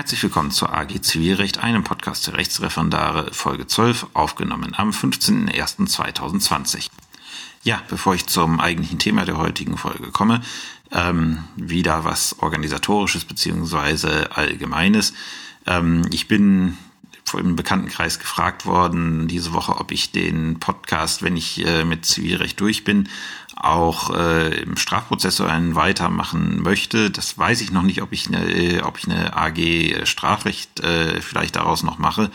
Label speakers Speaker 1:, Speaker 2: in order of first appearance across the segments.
Speaker 1: Herzlich willkommen zur AG Zivilrecht, einem Podcast der Rechtsreferendare, Folge 12, aufgenommen am 15.01.2020. Ja, bevor ich zum eigentlichen Thema der heutigen Folge komme, ähm, wieder was organisatorisches beziehungsweise allgemeines. Ähm, ich bin im Bekanntenkreis gefragt worden diese Woche, ob ich den Podcast, wenn ich äh, mit Zivilrecht durch bin, auch äh, im Strafprozess einen weitermachen möchte. Das weiß ich noch nicht, ob ich eine, äh, ob ich eine AG Strafrecht äh, vielleicht daraus noch mache.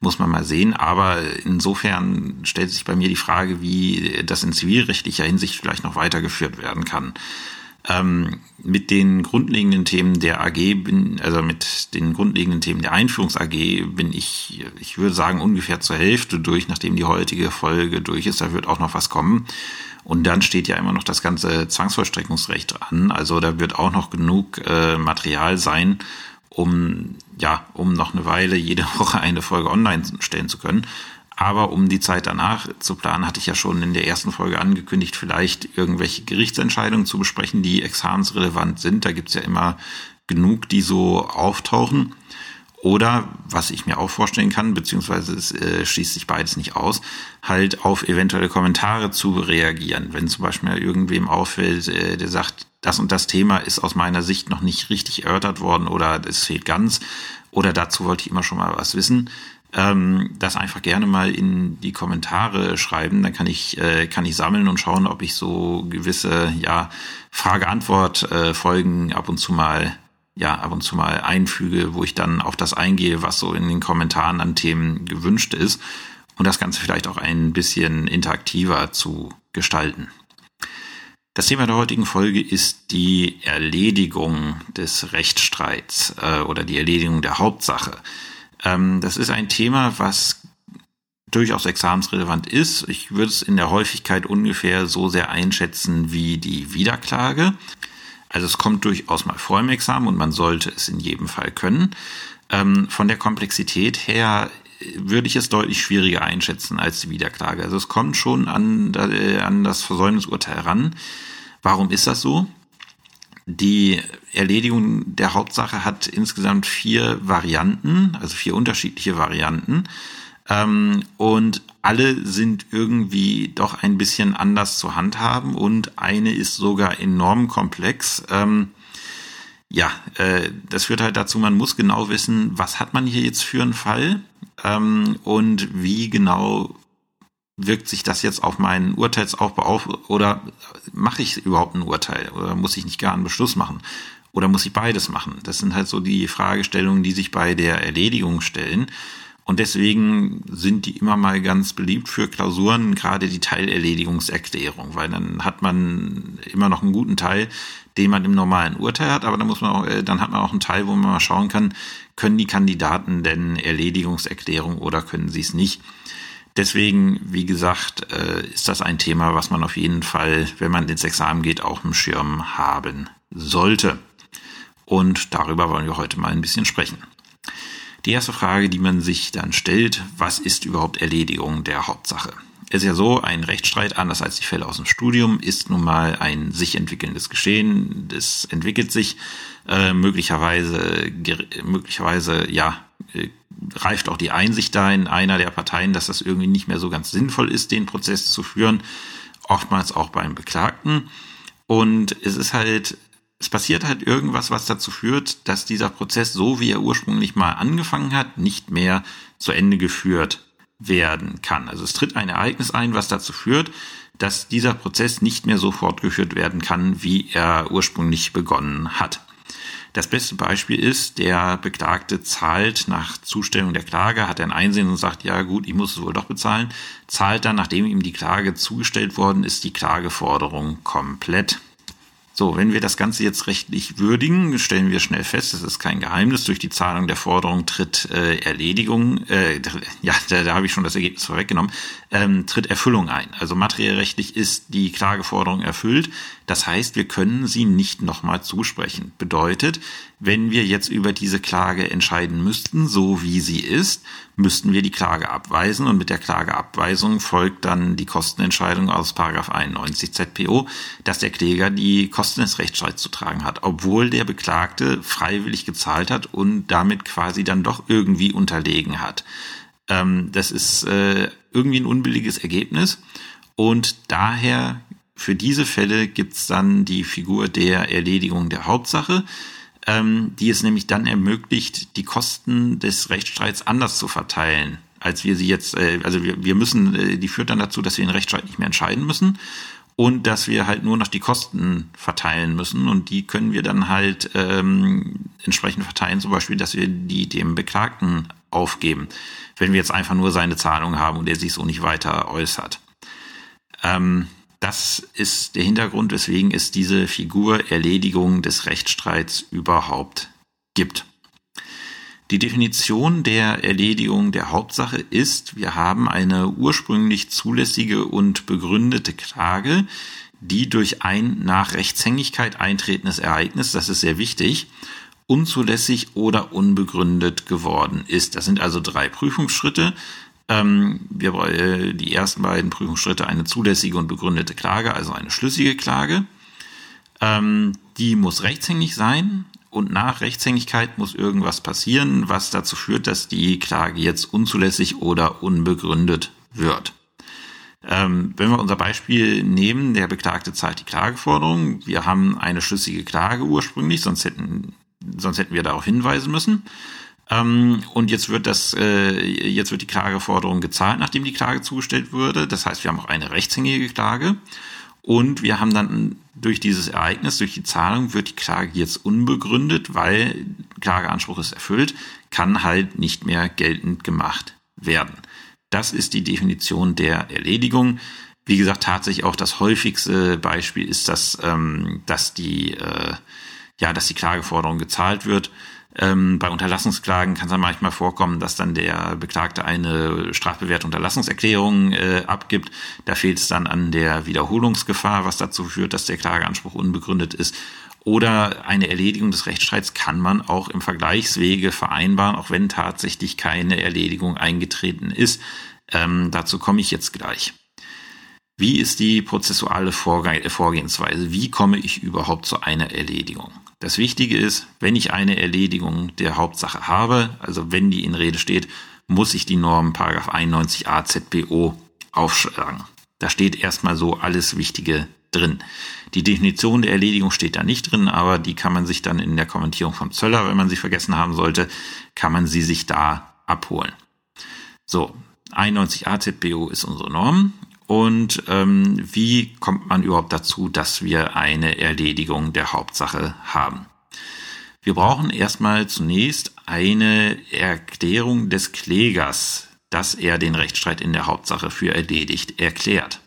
Speaker 1: Muss man mal sehen. Aber insofern stellt sich bei mir die Frage, wie das in zivilrechtlicher Hinsicht vielleicht noch weitergeführt werden kann. Ähm, mit den grundlegenden Themen der AG bin, also mit den grundlegenden Themen der Einführungs AG bin ich, ich würde sagen, ungefähr zur Hälfte durch, nachdem die heutige Folge durch ist. Da wird auch noch was kommen. Und dann steht ja immer noch das ganze Zwangsvollstreckungsrecht an. Also da wird auch noch genug äh, Material sein, um ja, um noch eine Weile jede Woche eine Folge online stellen zu können. Aber um die Zeit danach zu planen, hatte ich ja schon in der ersten Folge angekündigt, vielleicht irgendwelche Gerichtsentscheidungen zu besprechen, die examensrelevant sind. Da gibt's ja immer genug, die so auftauchen. Oder, was ich mir auch vorstellen kann, beziehungsweise es äh, schließt sich beides nicht aus, halt auf eventuelle Kommentare zu reagieren. Wenn zum Beispiel irgendwem auffällt, äh, der sagt, das und das Thema ist aus meiner Sicht noch nicht richtig erörtert worden oder es fehlt ganz oder dazu wollte ich immer schon mal was wissen, ähm, das einfach gerne mal in die Kommentare schreiben. Dann kann ich, äh, kann ich sammeln und schauen, ob ich so gewisse ja, Frage-Antwort-Folgen äh, ab und zu mal ja ab und zu mal einfüge, wo ich dann auf das eingehe, was so in den Kommentaren an Themen gewünscht ist und das Ganze vielleicht auch ein bisschen interaktiver zu gestalten. Das Thema der heutigen Folge ist die Erledigung des Rechtsstreits äh, oder die Erledigung der Hauptsache. Ähm, das ist ein Thema, was durchaus examensrelevant ist. Ich würde es in der Häufigkeit ungefähr so sehr einschätzen wie die Wiederklage. Also es kommt durchaus mal vor im Examen und man sollte es in jedem Fall können. Ähm, von der Komplexität her würde ich es deutlich schwieriger einschätzen als die Wiederklage. Also es kommt schon an, äh, an das Versäumnisurteil ran. Warum ist das so? Die Erledigung der Hauptsache hat insgesamt vier Varianten, also vier unterschiedliche Varianten. Ähm, und alle sind irgendwie doch ein bisschen anders zu handhaben und eine ist sogar enorm komplex. Ähm, ja, äh, das führt halt dazu, man muss genau wissen, was hat man hier jetzt für einen Fall ähm, und wie genau wirkt sich das jetzt auf meinen Urteilsaufbau auf oder mache ich überhaupt ein Urteil oder muss ich nicht gar einen Beschluss machen oder muss ich beides machen? Das sind halt so die Fragestellungen, die sich bei der Erledigung stellen. Und deswegen sind die immer mal ganz beliebt für Klausuren, gerade die Teilerledigungserklärung, weil dann hat man immer noch einen guten Teil, den man im normalen Urteil hat, aber dann muss man auch, äh, dann hat man auch einen Teil, wo man mal schauen kann, können die Kandidaten denn Erledigungserklärung oder können sie es nicht. Deswegen, wie gesagt, äh, ist das ein Thema, was man auf jeden Fall, wenn man ins Examen geht, auch im Schirm haben sollte. Und darüber wollen wir heute mal ein bisschen sprechen. Die erste Frage, die man sich dann stellt, was ist überhaupt Erledigung der Hauptsache? Ist ja so, ein Rechtsstreit, anders als die Fälle aus dem Studium, ist nun mal ein sich entwickelndes Geschehen. Das entwickelt sich äh, möglicherweise, möglicherweise, ja, reift auch die Einsicht da in einer der Parteien, dass das irgendwie nicht mehr so ganz sinnvoll ist, den Prozess zu führen. Oftmals auch beim Beklagten. Und es ist halt es passiert halt irgendwas, was dazu führt, dass dieser Prozess, so wie er ursprünglich mal angefangen hat, nicht mehr zu Ende geführt werden kann. Also es tritt ein Ereignis ein, was dazu führt, dass dieser Prozess nicht mehr so fortgeführt werden kann, wie er ursprünglich begonnen hat. Das beste Beispiel ist, der Beklagte zahlt nach Zustellung der Klage, hat ein Einsehen und sagt, ja gut, ich muss es wohl doch bezahlen, zahlt dann, nachdem ihm die Klage zugestellt worden ist, die Klageforderung komplett. So, wenn wir das Ganze jetzt rechtlich würdigen, stellen wir schnell fest, das ist kein Geheimnis, durch die Zahlung der Forderung tritt äh, Erledigung, äh, ja, da, da habe ich schon das Ergebnis vorweggenommen, ähm, tritt Erfüllung ein. Also materiellrechtlich ist die Klageforderung erfüllt. Das heißt, wir können sie nicht nochmal zusprechen. Bedeutet, wenn wir jetzt über diese Klage entscheiden müssten, so wie sie ist, müssten wir die Klage abweisen und mit der Klageabweisung folgt dann die Kostenentscheidung aus 91 ZPO, dass der Kläger die Kosten des Rechtsstreits zu tragen hat, obwohl der Beklagte freiwillig gezahlt hat und damit quasi dann doch irgendwie unterlegen hat. Ähm, das ist äh, irgendwie ein unbilliges Ergebnis und daher für diese Fälle gibt's dann die Figur der Erledigung der Hauptsache, ähm, die es nämlich dann ermöglicht, die Kosten des Rechtsstreits anders zu verteilen, als wir sie jetzt, äh, also wir, wir müssen, äh, die führt dann dazu, dass wir den Rechtsstreit nicht mehr entscheiden müssen und dass wir halt nur noch die Kosten verteilen müssen und die können wir dann halt ähm, entsprechend verteilen, zum Beispiel, dass wir die dem Beklagten aufgeben, wenn wir jetzt einfach nur seine Zahlung haben und er sich so nicht weiter äußert. Ähm, das ist der Hintergrund, weswegen es diese Figur Erledigung des Rechtsstreits überhaupt gibt. Die Definition der Erledigung der Hauptsache ist, wir haben eine ursprünglich zulässige und begründete Klage, die durch ein nach Rechtshängigkeit eintretendes Ereignis, das ist sehr wichtig, unzulässig oder unbegründet geworden ist. Das sind also drei Prüfungsschritte. Ähm, wir äh, die ersten beiden Prüfungsschritte eine zulässige und begründete Klage, also eine schlüssige Klage. Ähm, die muss rechtshängig sein und nach Rechtshängigkeit muss irgendwas passieren, was dazu führt, dass die Klage jetzt unzulässig oder unbegründet wird. Ähm, wenn wir unser Beispiel nehmen, der Beklagte zahlt die Klageforderung. Wir haben eine schlüssige Klage ursprünglich, sonst hätten, sonst hätten wir darauf hinweisen müssen. Ähm, und jetzt wird das, äh, jetzt wird die Klageforderung gezahlt, nachdem die Klage zugestellt wurde. Das heißt, wir haben auch eine rechtshängige Klage. Und wir haben dann durch dieses Ereignis, durch die Zahlung, wird die Klage jetzt unbegründet, weil Klageanspruch ist erfüllt, kann halt nicht mehr geltend gemacht werden. Das ist die Definition der Erledigung. Wie gesagt, tatsächlich auch das häufigste Beispiel ist, dass, ähm, dass die, äh, ja, dass die Klageforderung gezahlt wird. Ähm, bei Unterlassungsklagen kann es dann manchmal vorkommen, dass dann der Beklagte eine strafbewährte Unterlassungserklärung äh, abgibt. Da fehlt es dann an der Wiederholungsgefahr, was dazu führt, dass der Klageanspruch unbegründet ist. Oder eine Erledigung des Rechtsstreits kann man auch im Vergleichswege vereinbaren, auch wenn tatsächlich keine Erledigung eingetreten ist. Ähm, dazu komme ich jetzt gleich. Wie ist die prozessuale Vorgehensweise? Wie komme ich überhaupt zu einer Erledigung? Das Wichtige ist, wenn ich eine Erledigung der Hauptsache habe, also wenn die in Rede steht, muss ich die Norm 91a ZPO aufschlagen. Da steht erstmal so alles Wichtige drin. Die Definition der Erledigung steht da nicht drin, aber die kann man sich dann in der Kommentierung vom Zöller, wenn man sie vergessen haben sollte, kann man sie sich da abholen. So, 91a ZPO ist unsere Norm und ähm, wie kommt man überhaupt dazu, dass wir eine Erledigung der Hauptsache haben? Wir brauchen erstmal zunächst eine Erklärung des Klägers, dass er den Rechtsstreit in der Hauptsache für erledigt erklärt.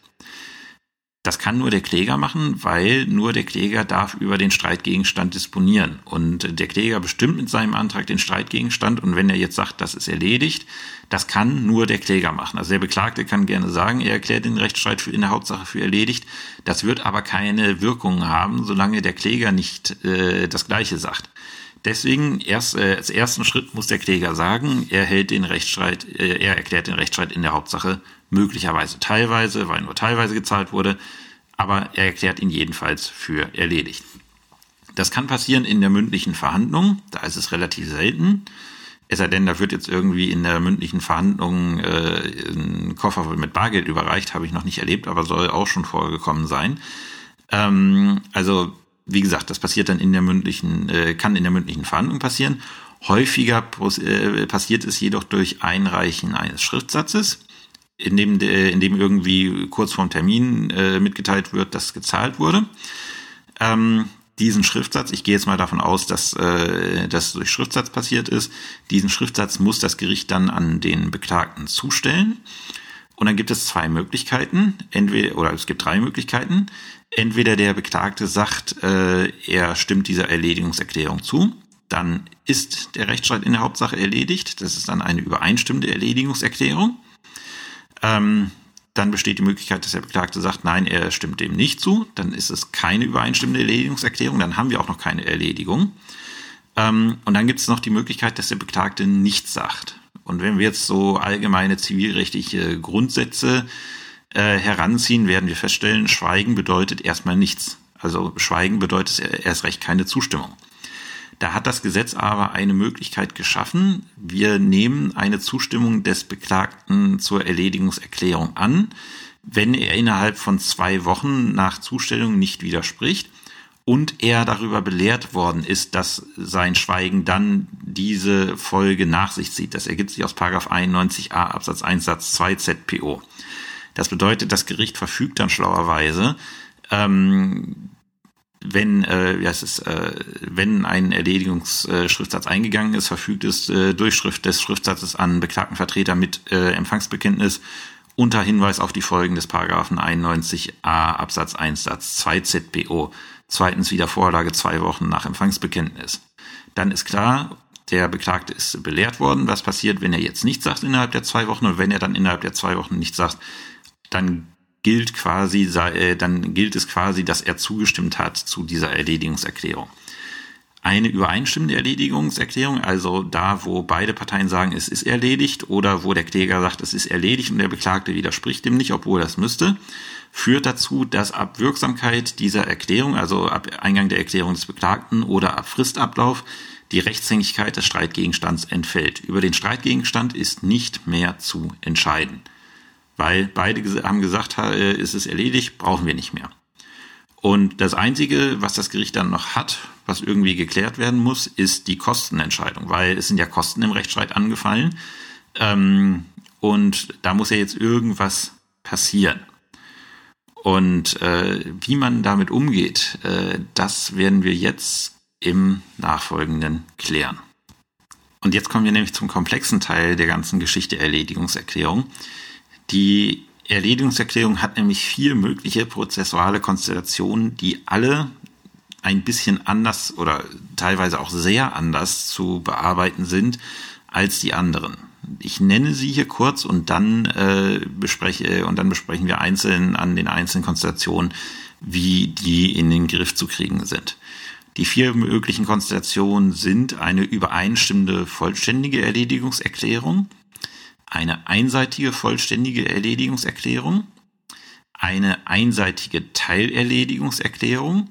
Speaker 1: Das kann nur der Kläger machen, weil nur der Kläger darf über den Streitgegenstand disponieren. Und der Kläger bestimmt mit seinem Antrag den Streitgegenstand. Und wenn er jetzt sagt, das ist erledigt, das kann nur der Kläger machen. Also der Beklagte kann gerne sagen, er erklärt den Rechtsstreit in der Hauptsache für erledigt. Das wird aber keine Wirkung haben, solange der Kläger nicht äh, das Gleiche sagt. Deswegen erst äh, als ersten Schritt muss der Kläger sagen, er hält den Rechtsstreit, äh, er erklärt den Rechtsstreit in der Hauptsache möglicherweise teilweise, weil nur teilweise gezahlt wurde, aber er erklärt ihn jedenfalls für erledigt. Das kann passieren in der mündlichen Verhandlung, da ist es relativ selten. Es sei denn, da wird jetzt irgendwie in der mündlichen Verhandlung äh, ein Koffer mit Bargeld überreicht, habe ich noch nicht erlebt, aber soll auch schon vorgekommen sein. Ähm, also wie gesagt, das passiert dann in der mündlichen, äh, kann in der mündlichen Verhandlung passieren. Häufiger äh, passiert es jedoch durch Einreichen eines Schriftsatzes in dem, in dem irgendwie kurz vorm Termin äh, mitgeteilt wird, dass gezahlt wurde. Ähm, diesen Schriftsatz, ich gehe jetzt mal davon aus, dass äh, das durch Schriftsatz passiert ist, diesen Schriftsatz muss das Gericht dann an den Beklagten zustellen. Und dann gibt es zwei Möglichkeiten, entweder oder es gibt drei Möglichkeiten. Entweder der Beklagte sagt, äh, er stimmt dieser Erledigungserklärung zu, dann ist der Rechtsstreit in der Hauptsache erledigt. Das ist dann eine übereinstimmende Erledigungserklärung. Ähm, dann besteht die Möglichkeit, dass der Beklagte sagt, nein, er stimmt dem nicht zu. Dann ist es keine übereinstimmende Erledigungserklärung. Dann haben wir auch noch keine Erledigung. Ähm, und dann gibt es noch die Möglichkeit, dass der Beklagte nichts sagt. Und wenn wir jetzt so allgemeine zivilrechtliche Grundsätze äh, heranziehen, werden wir feststellen, Schweigen bedeutet erstmal nichts. Also Schweigen bedeutet erst recht keine Zustimmung. Da hat das Gesetz aber eine Möglichkeit geschaffen. Wir nehmen eine Zustimmung des Beklagten zur Erledigungserklärung an, wenn er innerhalb von zwei Wochen nach Zustellung nicht widerspricht und er darüber belehrt worden ist, dass sein Schweigen dann diese Folge nach sich zieht. Das ergibt sich aus 91a Absatz 1 Satz 2 ZPO. Das bedeutet, das Gericht verfügt dann schlauerweise, ähm, wenn, äh, ja, es ist, äh, wenn ein Erledigungsschriftsatz eingegangen ist, verfügt es äh, Durchschrift des Schriftsatzes an beklagten Vertreter mit äh, Empfangsbekenntnis unter Hinweis auf die Folgen des Paragraphen 91a Absatz 1 Satz 2 ZBO. Zweitens wieder Vorlage zwei Wochen nach Empfangsbekenntnis. Dann ist klar, der Beklagte ist belehrt worden. Was passiert, wenn er jetzt nichts sagt innerhalb der zwei Wochen? Und wenn er dann innerhalb der zwei Wochen nichts sagt, dann gilt quasi, äh, dann gilt es quasi, dass er zugestimmt hat zu dieser Erledigungserklärung. Eine übereinstimmende Erledigungserklärung, also da, wo beide Parteien sagen, es ist erledigt oder wo der Kläger sagt, es ist erledigt und der Beklagte widerspricht dem nicht, obwohl es müsste, führt dazu, dass ab Wirksamkeit dieser Erklärung, also ab Eingang der Erklärung des Beklagten oder ab Fristablauf, die Rechtshängigkeit des Streitgegenstands entfällt. Über den Streitgegenstand ist nicht mehr zu entscheiden weil beide haben gesagt, äh, ist es erledigt, brauchen wir nicht mehr. Und das Einzige, was das Gericht dann noch hat, was irgendwie geklärt werden muss, ist die Kostenentscheidung, weil es sind ja Kosten im Rechtsstreit angefallen. Ähm, und da muss ja jetzt irgendwas passieren. Und äh, wie man damit umgeht, äh, das werden wir jetzt im Nachfolgenden klären. Und jetzt kommen wir nämlich zum komplexen Teil der ganzen Geschichte Erledigungserklärung. Die Erledigungserklärung hat nämlich vier mögliche prozessuale Konstellationen, die alle ein bisschen anders oder teilweise auch sehr anders zu bearbeiten sind als die anderen. Ich nenne sie hier kurz und dann äh, bespreche und dann besprechen wir einzeln an den einzelnen Konstellationen, wie die in den Griff zu kriegen sind. Die vier möglichen Konstellationen sind eine übereinstimmende vollständige Erledigungserklärung, eine einseitige vollständige Erledigungserklärung, eine einseitige Teilerledigungserklärung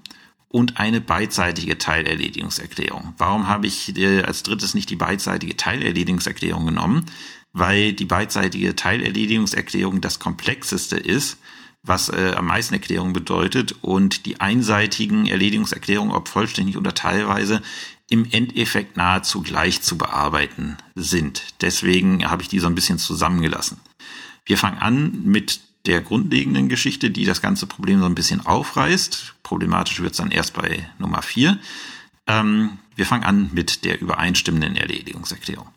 Speaker 1: und eine beidseitige Teilerledigungserklärung. Warum habe ich äh, als drittes nicht die beidseitige Teilerledigungserklärung genommen? Weil die beidseitige Teilerledigungserklärung das komplexeste ist, was äh, am meisten Erklärungen bedeutet und die einseitigen Erledigungserklärungen, ob vollständig oder teilweise, im Endeffekt nahezu gleich zu bearbeiten sind. Deswegen habe ich die so ein bisschen zusammengelassen. Wir fangen an mit der grundlegenden Geschichte, die das ganze Problem so ein bisschen aufreißt. Problematisch wird es dann erst bei Nummer vier. Ähm, wir fangen an mit der übereinstimmenden Erledigungserklärung.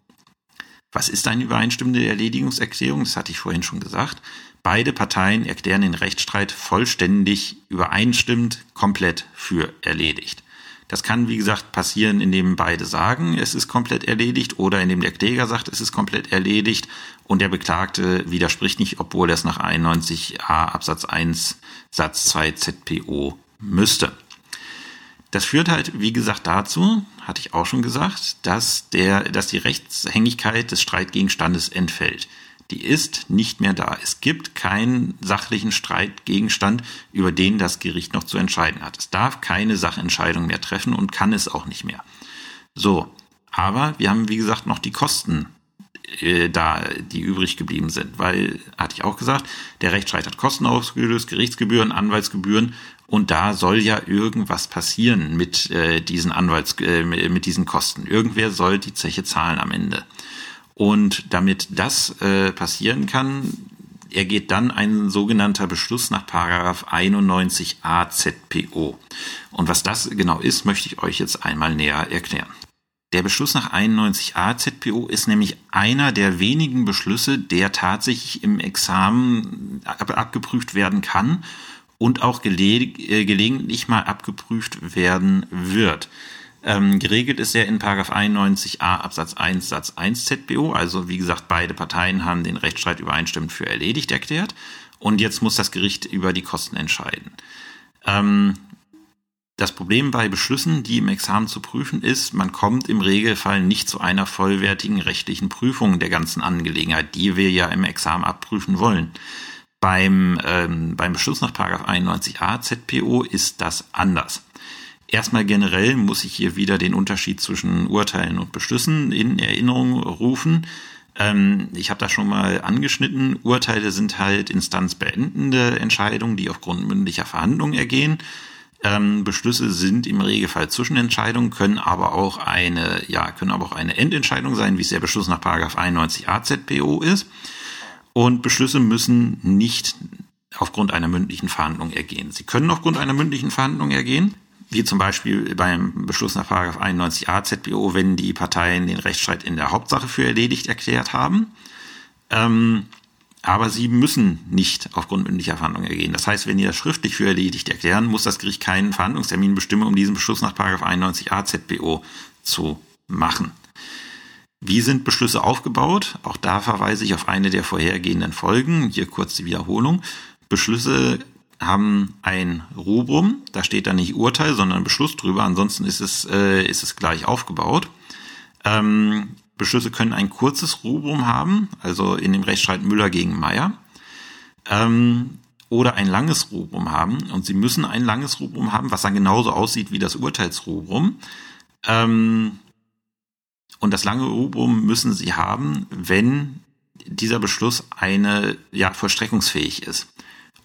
Speaker 1: Was ist eine übereinstimmende Erledigungserklärung? Das hatte ich vorhin schon gesagt. Beide Parteien erklären den Rechtsstreit vollständig übereinstimmend komplett für erledigt. Das kann, wie gesagt, passieren, indem beide sagen, es ist komplett erledigt oder indem der Kläger sagt, es ist komplett erledigt und der Beklagte widerspricht nicht, obwohl er es nach 91a Absatz 1 Satz 2 ZPO müsste. Das führt halt, wie gesagt, dazu, hatte ich auch schon gesagt, dass der, dass die Rechtshängigkeit des Streitgegenstandes entfällt die ist nicht mehr da. Es gibt keinen sachlichen Streitgegenstand, über den das Gericht noch zu entscheiden hat. Es darf keine Sachentscheidung mehr treffen und kann es auch nicht mehr. So, aber wir haben, wie gesagt, noch die Kosten äh, da, die übrig geblieben sind, weil, hatte ich auch gesagt, der Rechtsstreit hat Kosten ausgelöst, Gerichtsgebühren, Anwaltsgebühren und da soll ja irgendwas passieren mit äh, diesen Anwalts, äh, mit diesen Kosten. Irgendwer soll die Zeche zahlen am Ende. Und damit das äh, passieren kann, ergeht dann ein sogenannter Beschluss nach Paragraph 91a ZPO. Und was das genau ist, möchte ich euch jetzt einmal näher erklären. Der Beschluss nach 91a ZPO ist nämlich einer der wenigen Beschlüsse, der tatsächlich im Examen ab abgeprüft werden kann und auch gele äh, gelegentlich mal abgeprüft werden wird. Ähm, geregelt ist er in 91a Absatz 1 Satz 1 ZBO. Also wie gesagt, beide Parteien haben den Rechtsstreit übereinstimmend für erledigt erklärt. und jetzt muss das Gericht über die Kosten entscheiden. Ähm, das Problem bei Beschlüssen, die im Examen zu prüfen ist, man kommt im Regelfall nicht zu einer vollwertigen rechtlichen Prüfung der ganzen Angelegenheit, die wir ja im Examen abprüfen wollen. Beim, ähm, beim Beschluss nach 91a ZPO ist das anders. Erstmal generell muss ich hier wieder den Unterschied zwischen Urteilen und Beschlüssen in Erinnerung rufen. Ähm, ich habe das schon mal angeschnitten. Urteile sind halt instanzbeendende Entscheidungen, die aufgrund mündlicher Verhandlungen ergehen. Ähm, Beschlüsse sind im Regelfall Zwischenentscheidungen, können aber auch eine, ja, können aber auch eine Endentscheidung sein, wie es der Beschluss nach 91 AZPO ist. Und Beschlüsse müssen nicht aufgrund einer mündlichen Verhandlung ergehen. Sie können aufgrund einer mündlichen Verhandlung ergehen, wie zum Beispiel beim Beschluss nach 91 AZPO, wenn die Parteien den Rechtsstreit in der Hauptsache für erledigt erklärt haben. Ähm, aber sie müssen nicht aufgrund mündlicher Verhandlungen ergehen. Das heißt, wenn die das schriftlich für erledigt erklären, muss das Gericht keinen Verhandlungstermin bestimmen, um diesen Beschluss nach 91a ZBO zu machen. Wie sind Beschlüsse aufgebaut? Auch da verweise ich auf eine der vorhergehenden Folgen. Hier kurz die Wiederholung. Beschlüsse haben ein Rubrum, da steht dann nicht Urteil, sondern Beschluss drüber. Ansonsten ist es, äh, ist es gleich aufgebaut. Ähm, Beschlüsse können ein kurzes Rubrum haben, also in dem Rechtsstreit Müller gegen Meyer, ähm, oder ein langes Rubrum haben. Und sie müssen ein langes Rubrum haben, was dann genauso aussieht wie das Urteilsrubrum. Ähm, und das lange Rubrum müssen sie haben, wenn dieser Beschluss eine ja vollstreckungsfähig ist.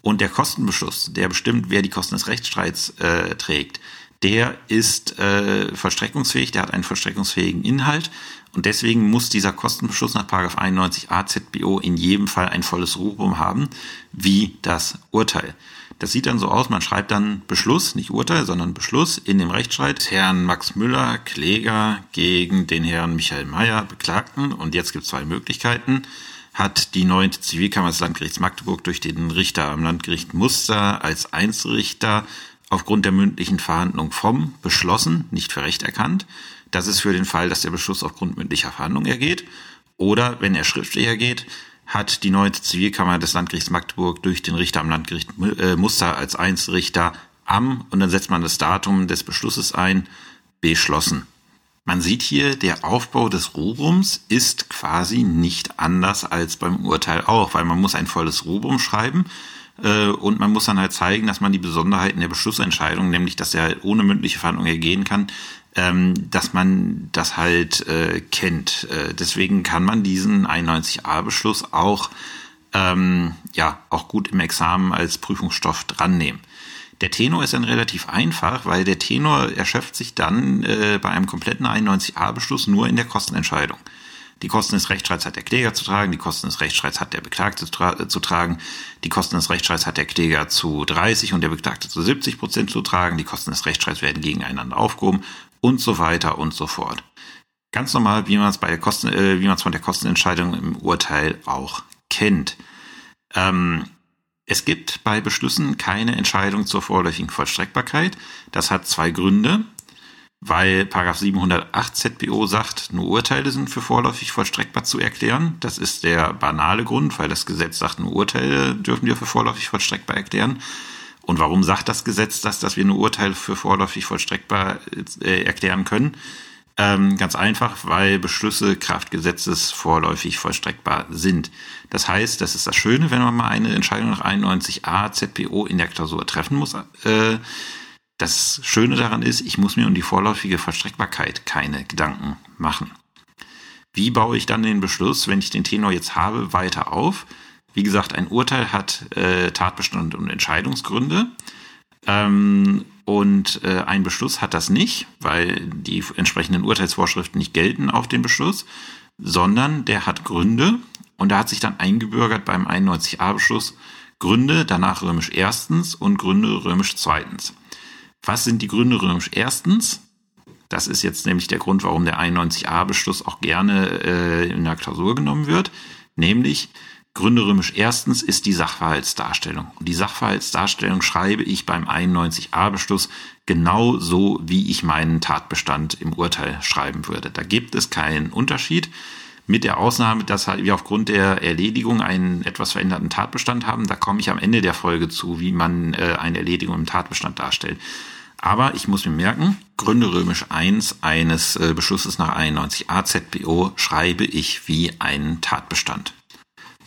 Speaker 1: Und der Kostenbeschluss, der bestimmt, wer die Kosten des Rechtsstreits äh, trägt, der ist äh, vollstreckungsfähig, der hat einen vollstreckungsfähigen Inhalt und deswegen muss dieser Kostenbeschluss nach 91 AZBO in jedem Fall ein volles Rubrum haben, wie das Urteil. Das sieht dann so aus, man schreibt dann Beschluss, nicht Urteil, sondern Beschluss in dem Rechtsstreit Herrn Max Müller, Kläger gegen den Herrn Michael Mayer, Beklagten. Und jetzt gibt es zwei Möglichkeiten. Hat die neunte Zivilkammer des Landgerichts Magdeburg durch den Richter am Landgericht Muster als Einzelrichter aufgrund der mündlichen Verhandlung vom beschlossen, nicht für Recht erkannt. Das ist für den Fall, dass der Beschluss aufgrund mündlicher Verhandlung ergeht. Oder wenn er schriftlich ergeht, hat die neue Zivilkammer des Landgerichts Magdeburg durch den Richter am Landgericht äh, Muster als Einzelrichter am, und dann setzt man das Datum des Beschlusses ein, beschlossen. Man sieht hier, der Aufbau des Rubrums ist quasi nicht anders als beim Urteil auch, weil man muss ein volles Rubrum schreiben äh, und man muss dann halt zeigen, dass man die Besonderheiten der Beschlussentscheidung, nämlich dass er ohne mündliche Verhandlung ergehen kann, ähm, dass man das halt äh, kennt. Äh, deswegen kann man diesen 91a-Beschluss auch ähm, ja auch gut im Examen als Prüfungsstoff dran nehmen. Der Tenor ist dann relativ einfach, weil der Tenor erschöpft sich dann äh, bei einem kompletten 91a-Beschluss nur in der Kostenentscheidung. Die Kosten des Rechtsstreits hat der Kläger zu tragen, die Kosten des Rechtsstreits hat der Beklagte zu, tra zu tragen, die Kosten des Rechtsstreits hat der Kläger zu 30 und der Beklagte zu 70 Prozent zu tragen, die Kosten des Rechtsstreits werden gegeneinander aufgehoben und so weiter und so fort. Ganz normal, wie man es bei der Kosten, äh, wie man es von der Kostenentscheidung im Urteil auch kennt. Ähm, es gibt bei Beschlüssen keine Entscheidung zur vorläufigen Vollstreckbarkeit. Das hat zwei Gründe weil Paragraph 708 ZBO sagt, nur Urteile sind für vorläufig vollstreckbar zu erklären. Das ist der banale Grund, weil das Gesetz sagt, nur Urteile dürfen wir für vorläufig vollstreckbar erklären. Und warum sagt das Gesetz das, dass wir nur Urteile für vorläufig vollstreckbar äh, erklären können? Ähm, ganz einfach, weil Beschlüsse Kraftgesetzes vorläufig vollstreckbar sind. Das heißt, das ist das Schöne, wenn man mal eine Entscheidung nach 91a ZPO in der Klausur treffen muss. Äh, das Schöne daran ist, ich muss mir um die vorläufige Vollstreckbarkeit keine Gedanken machen. Wie baue ich dann den Beschluss, wenn ich den Tenor jetzt habe, weiter auf? Wie gesagt, ein Urteil hat äh, Tatbestand und Entscheidungsgründe. Ähm, und äh, ein Beschluss hat das nicht, weil die entsprechenden Urteilsvorschriften nicht gelten auf den Beschluss, sondern der hat Gründe. Und da hat sich dann eingebürgert beim 91a-Beschluss Gründe, danach römisch erstens und Gründe römisch zweitens. Was sind die Gründe römisch? Erstens, das ist jetzt nämlich der Grund, warum der 91a-Beschluss auch gerne äh, in der Klausur genommen wird, nämlich Gründe römisch erstens ist die Sachverhaltsdarstellung. Und die Sachverhaltsdarstellung schreibe ich beim 91a-Beschluss genau so, wie ich meinen Tatbestand im Urteil schreiben würde. Da gibt es keinen Unterschied. Mit der Ausnahme, dass halt wir aufgrund der Erledigung einen etwas veränderten Tatbestand haben. Da komme ich am Ende der Folge zu, wie man äh, eine Erledigung im Tatbestand darstellt. Aber ich muss mir merken, Gründe römisch 1 eines äh, Beschlusses nach 91a ZBO schreibe ich wie einen Tatbestand.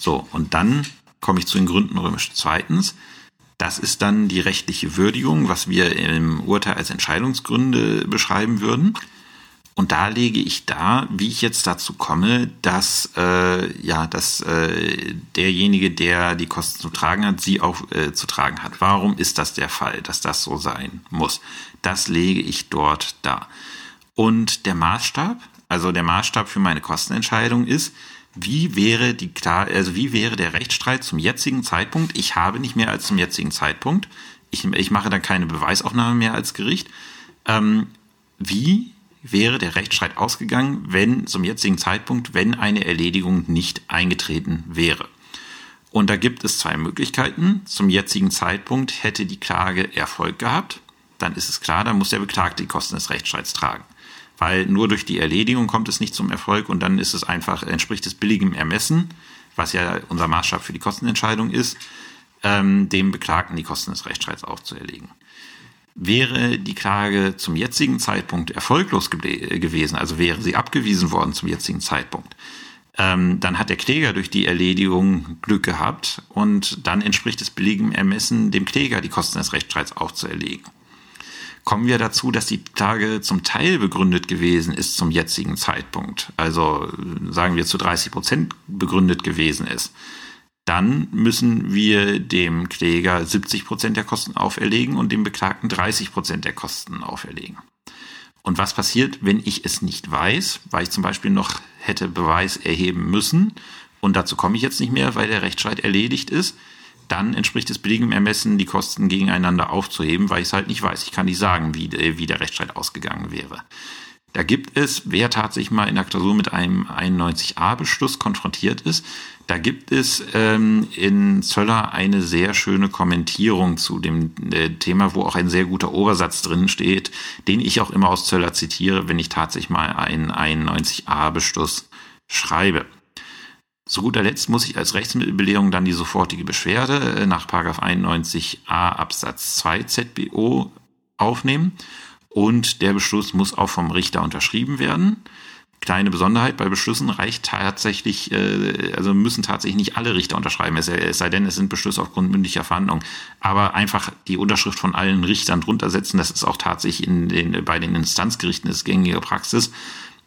Speaker 1: So, und dann komme ich zu den Gründen römisch zweitens. Das ist dann die rechtliche Würdigung, was wir im Urteil als Entscheidungsgründe beschreiben würden. Und da lege ich da, wie ich jetzt dazu komme, dass äh, ja, dass äh, derjenige, der die Kosten zu tragen hat, sie auch äh, zu tragen hat. Warum ist das der Fall, dass das so sein muss? Das lege ich dort da. Und der Maßstab, also der Maßstab für meine Kostenentscheidung ist, wie wäre die also wie wäre der Rechtsstreit zum jetzigen Zeitpunkt? Ich habe nicht mehr als zum jetzigen Zeitpunkt. Ich, ich mache dann keine Beweisaufnahme mehr als Gericht. Ähm, wie wäre der Rechtsstreit ausgegangen, wenn zum jetzigen Zeitpunkt, wenn eine Erledigung nicht eingetreten wäre. Und da gibt es zwei Möglichkeiten. Zum jetzigen Zeitpunkt hätte die Klage Erfolg gehabt. Dann ist es klar, dann muss der Beklagte die Kosten des Rechtsstreits tragen. Weil nur durch die Erledigung kommt es nicht zum Erfolg und dann ist es einfach, entspricht es billigem Ermessen, was ja unser Maßstab für die Kostenentscheidung ist, ähm, dem Beklagten die Kosten des Rechtsstreits aufzuerlegen. Wäre die Klage zum jetzigen Zeitpunkt erfolglos gewesen, also wäre sie abgewiesen worden zum jetzigen Zeitpunkt, ähm, dann hat der Kläger durch die Erledigung Glück gehabt und dann entspricht es billigem Ermessen, dem Kläger die Kosten des Rechtsstreits aufzuerlegen. Kommen wir dazu, dass die Klage zum Teil begründet gewesen ist zum jetzigen Zeitpunkt, also sagen wir zu 30 Prozent begründet gewesen ist. Dann müssen wir dem Kläger 70 Prozent der Kosten auferlegen und dem Beklagten 30 Prozent der Kosten auferlegen. Und was passiert, wenn ich es nicht weiß, weil ich zum Beispiel noch hätte Beweis erheben müssen? Und dazu komme ich jetzt nicht mehr, weil der Rechtsstreit erledigt ist, dann entspricht es billigem Ermessen, die Kosten gegeneinander aufzuheben, weil ich es halt nicht weiß. Ich kann nicht sagen, wie, wie der Rechtsstreit ausgegangen wäre. Da gibt es, wer tatsächlich mal in der Klausur mit einem 91a-Beschluss konfrontiert ist, da gibt es ähm, in Zöller eine sehr schöne Kommentierung zu dem äh, Thema, wo auch ein sehr guter Obersatz drin steht, den ich auch immer aus Zöller zitiere, wenn ich tatsächlich mal einen 91a-Beschluss schreibe. Zu guter Letzt muss ich als Rechtsmittelbelehrung dann die sofortige Beschwerde äh, nach 91a Absatz 2 ZBO aufnehmen und der Beschluss muss auch vom Richter unterschrieben werden. Kleine Besonderheit, bei Beschlüssen reicht tatsächlich, äh, also müssen tatsächlich nicht alle Richter unterschreiben, es, sei denn, es sind Beschlüsse aufgrund mündlicher Verhandlungen. Aber einfach die Unterschrift von allen Richtern drunter setzen, das ist auch tatsächlich in den, bei den Instanzgerichten ist gängige Praxis.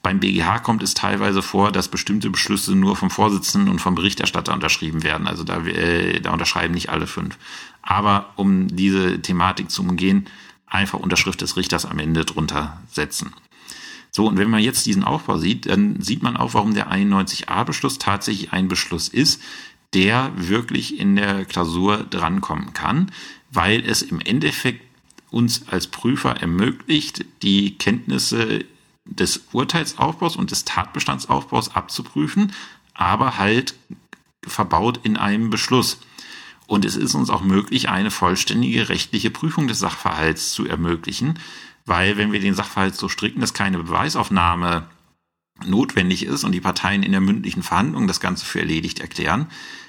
Speaker 1: Beim BGH kommt es teilweise vor, dass bestimmte Beschlüsse nur vom Vorsitzenden und vom Berichterstatter unterschrieben werden. Also da, äh, da unterschreiben nicht alle fünf. Aber um diese Thematik zu umgehen, einfach Unterschrift des Richters am Ende drunter setzen. So, und wenn man jetzt diesen Aufbau sieht, dann sieht man auch, warum der 91a-Beschluss tatsächlich ein Beschluss ist, der wirklich in der Klausur drankommen kann, weil es im Endeffekt uns als Prüfer ermöglicht, die Kenntnisse des Urteilsaufbaus und des Tatbestandsaufbaus abzuprüfen, aber halt verbaut in einem Beschluss. Und es ist uns auch möglich, eine vollständige rechtliche Prüfung des Sachverhalts zu ermöglichen, weil wenn wir den Sachverhalt so stricken, dass keine Beweisaufnahme notwendig ist und die Parteien in der mündlichen Verhandlung das Ganze für erledigt erklären,